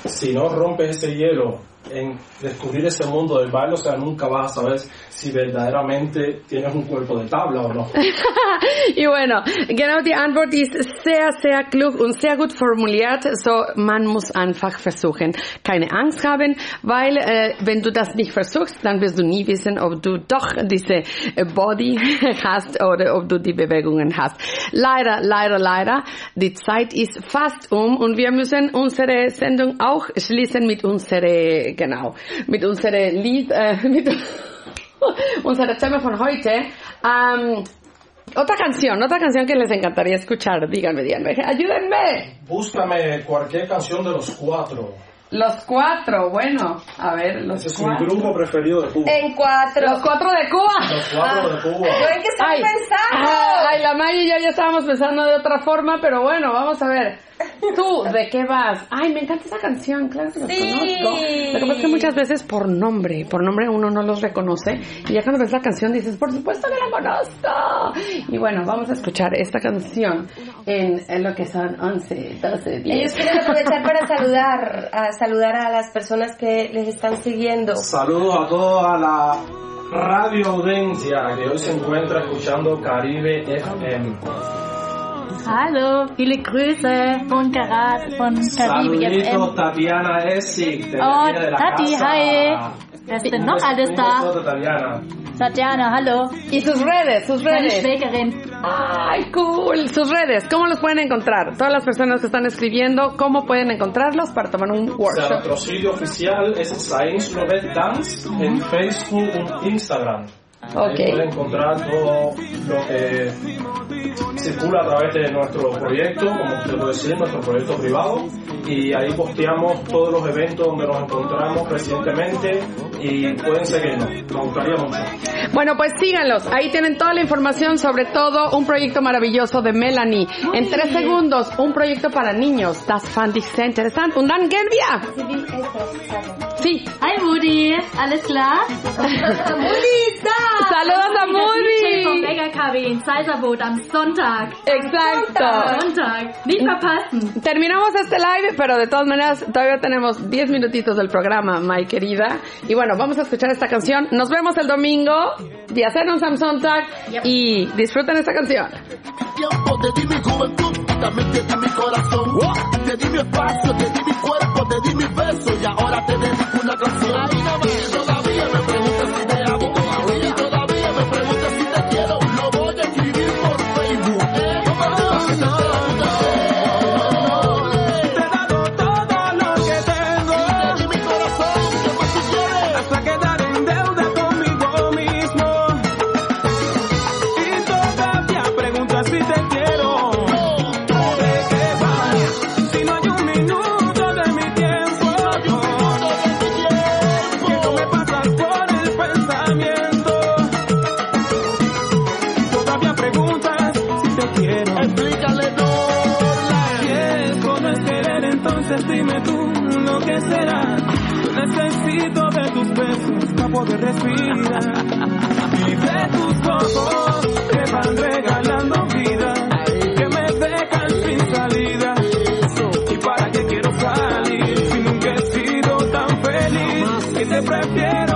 Si no rompes ese hielo en descubrir ese mundo del baile, o sea, nunca vas a saber si verdaderamente tienes un cuerpo de tabla o no. y bueno, genau die Antwort ist sehr, sehr klug und sehr gut formuliert. So, man muss einfach versuchen. Keine Angst haben, weil äh, wenn du das nicht versuchst, dann wirst du nie wissen, ob du doch diese äh, Body hast oder ob du die Bewegungen hast. Leider, leider, leider, die Zeit ist fast um und wir müssen unsere Sendung auch schließen mit unserer, genau, mit unserer Lied, äh, mit unser Thema von heute. Ähm, otra canción, otra canción que les encantaría escuchar. Díganme, díganme. Ayúdenme. Búscame cualquier canción de los cuatro. Los cuatro, bueno, a ver, los Ese es cuatro. mi grupo preferido de Cuba. En cuatro. Los cuatro de Cuba. Los cuatro de Cuba. Yo en qué estoy Ay, pensando. ajá, ay, la May y yo ya estábamos pensando de otra forma, pero bueno, vamos a ver. ¿Tú de qué vas? Ay, me encanta esa canción, claro que los Sí. conozco. Lo que pasa es que muchas veces por nombre, por nombre uno no los reconoce y ya cuando ves la canción dices, por supuesto que la conozco. Y bueno, vamos a escuchar esta canción en, en lo que son 11, 12, 10. Ellos quieren aprovechar para saludar, a saludar a las personas que les están siguiendo. Saludos a toda la radio audiencia que hoy se encuentra escuchando Caribe FM. Hallo, viele Grüße von Karat, von. Saluditos Tatiana Essig, de la Oh, de la Tati, casa. hi. Wer ist denn noch alles da? Tatiana. Hallo. Y sus redes, sus redes. Ay, cool. Sus redes, ¿cómo los pueden encontrar? Todas las personas que están escribiendo, ¿cómo pueden encontrarlos para tomar un O sea, workshop? nuestro sitio oficial es Science Robert Dance en Facebook y Instagram. Ok. Ahí pueden encontrar todo lo que circula a través de nuestro proyecto, como usted puede decir, nuestro proyecto privado. Y ahí posteamos todos los eventos donde nos encontramos recientemente y pueden seguirnos. Nos gustaría mucho. Bueno, pues síganlos. Ahí tienen toda la información sobre todo un proyecto maravilloso de Melanie. En tres segundos, un proyecto para niños. Das fand ich sehr interessant. Und dann gehen wir. Sí. Hi Moody, alles klar? Saludos a Moody. Vom in Zeiserboot am Sonntag. Exacto. Sonntag. Nicht verpassen. Terminamos este live, pero de todas maneras todavía tenemos 10 minutitos del programa, my querida. Y bueno, vamos a escuchar esta canción. Nos vemos el domingo. De hacer un Samsung Tag y disfruten esta canción. tiempo, te di mi juventud y también te di mi corazón. Te di mi espacio, te di mi cuerpo, te di mi beso y ahora te dedico una canción. Poder respirar. De tus ojos que van regalando vida. Que me dejan sin salida. ¿Y para qué quiero salir si nunca he sido tan feliz? Que te prefiero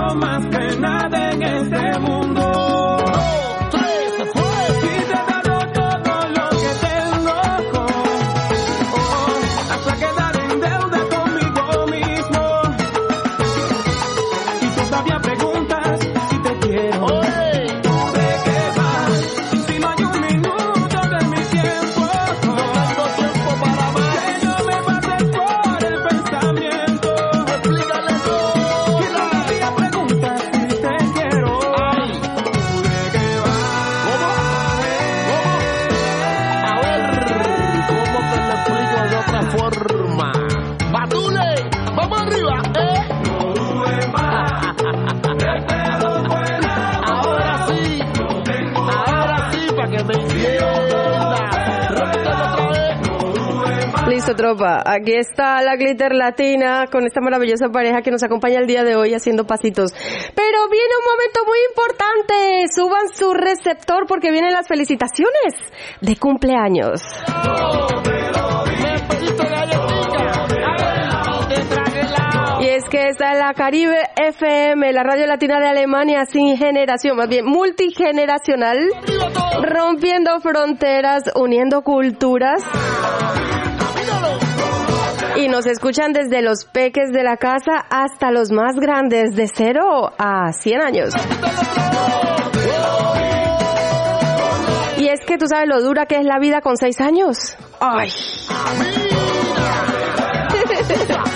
tropa. Aquí está la glitter latina con esta maravillosa pareja que nos acompaña el día de hoy haciendo pasitos. Pero viene un momento muy importante. Suban su receptor porque vienen las felicitaciones de cumpleaños. Y es que está en la Caribe FM, la radio latina de Alemania sin generación, más bien multigeneracional, rompiendo fronteras, uniendo culturas. Y nos escuchan desde los peques de la casa hasta los más grandes, de 0 a 100 años. Y es que tú sabes lo dura que es la vida con 6 años. Ay.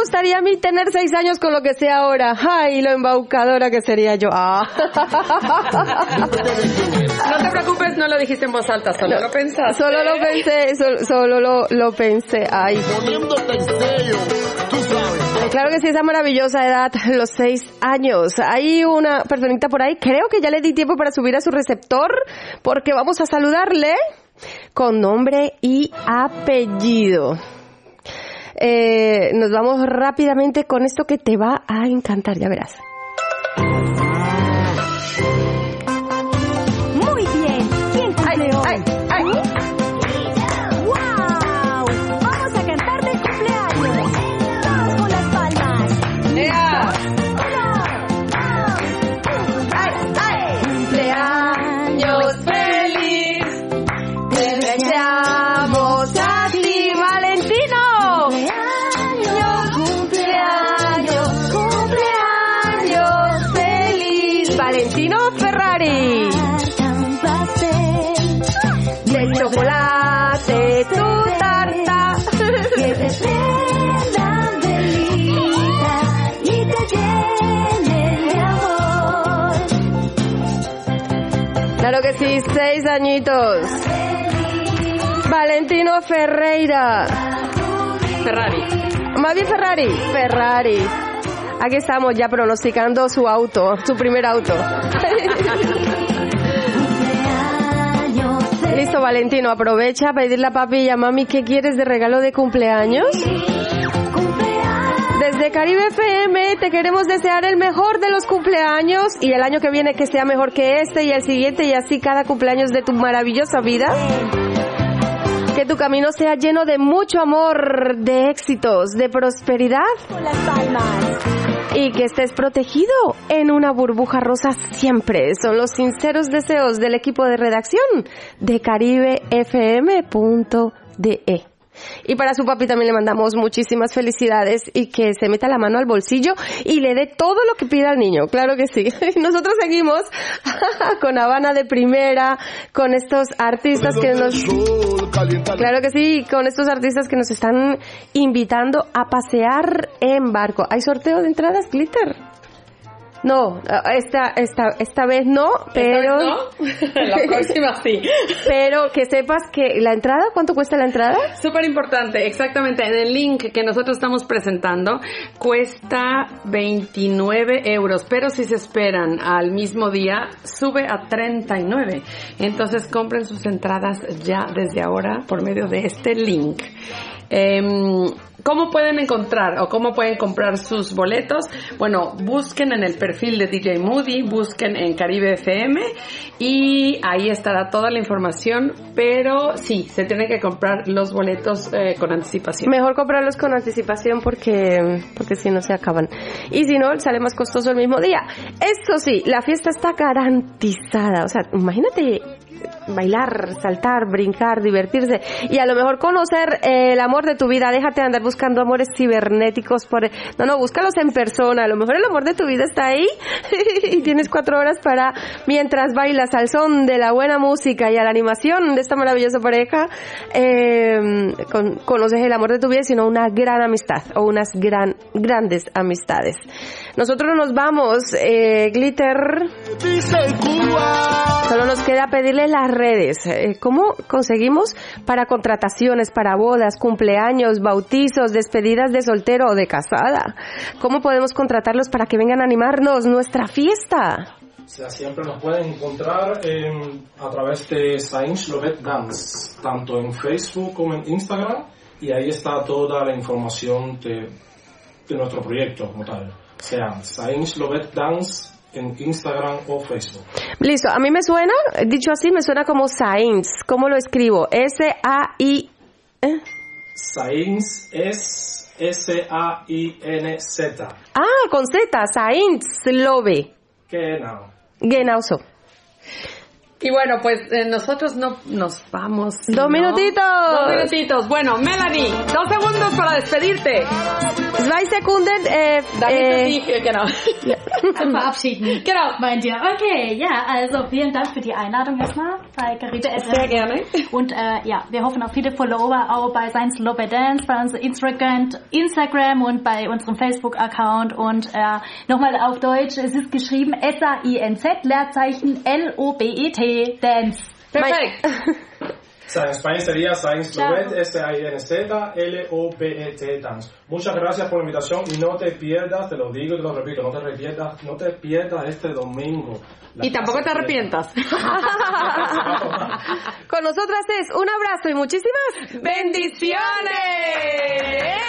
Gustaría a mí tener seis años con lo que sé ahora. Ay, lo embaucadora que sería yo. Ah. No te preocupes, no lo dijiste en voz alta, solo lo pensaste. Solo lo pensé, sol- solo lo, lo pensé. Ay. Claro que sí, esa maravillosa edad, los seis años. Hay una personita por ahí, creo que ya le di tiempo para subir a su receptor, porque vamos a saludarle con nombre y apellido. Eh, nos vamos rápidamente con esto que te va a encantar, ya verás. 16 añitos. Valentino Ferreira. Ferrari. Más Ferrari. Ferrari. Aquí estamos ya pronosticando su auto, su primer auto. Listo, Valentino, aprovecha a pedirle a papi y a mami qué quieres de regalo de cumpleaños. Desde Caribe FM te queremos desear el mejor de los cumpleaños y el año que viene que sea mejor que este y el siguiente y así cada cumpleaños de tu maravillosa vida. Que tu camino sea lleno de mucho amor, de éxitos, de prosperidad. Y que estés protegido en una burbuja rosa siempre. Son los sinceros deseos del equipo de redacción de caribefm.de. Y para su papi también le mandamos muchísimas felicidades y que se meta la mano al bolsillo y le dé todo lo que pida al niño. Claro que sí. Nosotros seguimos con Habana de primera, con estos artistas que nos... Claro que sí, con estos artistas que nos están invitando a pasear en barco. ¿Hay sorteo de entradas, Glitter? No, esta, esta, esta vez no, pero... La próxima sí. Pero que sepas que la entrada, ¿cuánto cuesta la entrada? Súper importante, exactamente. En el link que nosotros estamos presentando cuesta 29 euros, pero si se esperan al mismo día, sube a 39. Entonces compren sus entradas ya desde ahora por medio de este link. Em, ¿Cómo pueden encontrar o cómo pueden comprar sus boletos? Bueno, busquen en el perfil de DJ Moody, busquen en Caribe FM y ahí estará toda la información, pero sí, se tienen que comprar los boletos eh, con anticipación. Mejor comprarlos con anticipación porque, porque si no se acaban. Y si no, sale más costoso el mismo día. Eso sí, la fiesta está garantizada. O sea, imagínate bailar, saltar, brincar, divertirse y a lo mejor conocer eh, el amor de tu vida. Déjate de andar buscando amores cibernéticos por... No, no, búscalos en persona. A lo mejor el amor de tu vida está ahí y tienes cuatro horas para, mientras bailas al son de la buena música y a la animación de esta maravillosa pareja, eh, con- conoces el amor de tu vida, sino una gran amistad o unas gran, grandes amistades. Nosotros nos vamos, eh, Glitter. Solo nos queda pedirle las redes. Eh, ¿Cómo conseguimos para contrataciones, para bodas, cumpleaños, bautizos, despedidas de soltero o de casada? ¿Cómo podemos contratarlos para que vengan a animarnos nuestra fiesta? siempre nos pueden encontrar en- a través de Sainz Lovet Dance, tanto en Facebook como en Instagram, y ahí está toda la información de, de nuestro proyecto como tal. O sea, Sainz Lovet Dance en Instagram o Facebook. Listo, a mí me suena, dicho así, me suena como Sainz. ¿Cómo lo escribo? S-A-I... ¿eh? Sainz es S-A-I-N-Z. Ah, con Z, Sainz Love. Genau. Genau so. Y bueno, pues eh, nosotros no nos vamos. Dos ¿no? minutitos. Dos minutitos. Bueno, Melanie, dos segundos para despedirte. Zwei Sekunden, äh, Damit äh, äh, genau. Zum Verabschieden. Genau. Meint ihr? Okay, ja, also vielen Dank für die Einladung erstmal bei Caribe FM. Sehr gerne. Und äh, ja, wir hoffen auf viele Follower auch bei Science Lobby Dance, bei unserem Instagram, Instagram und bei unserem Facebook-Account. Und äh, nochmal auf Deutsch, es ist geschrieben S-A-I-N-Z, Leerzeichen L-O-B-E-T, Dance. Perfekt. O sea, en español sería Science Chao. Lovet, S-A-I-N-Z, L-O-P-E-T Dance. Muchas gracias por la invitación y no te pierdas, te lo digo y te lo repito, no te pierdas, no te pierdas este domingo. La Y tampoco te arrepientas. Con nosotras es un abrazo y muchísimas bendiciones. ¡Eh!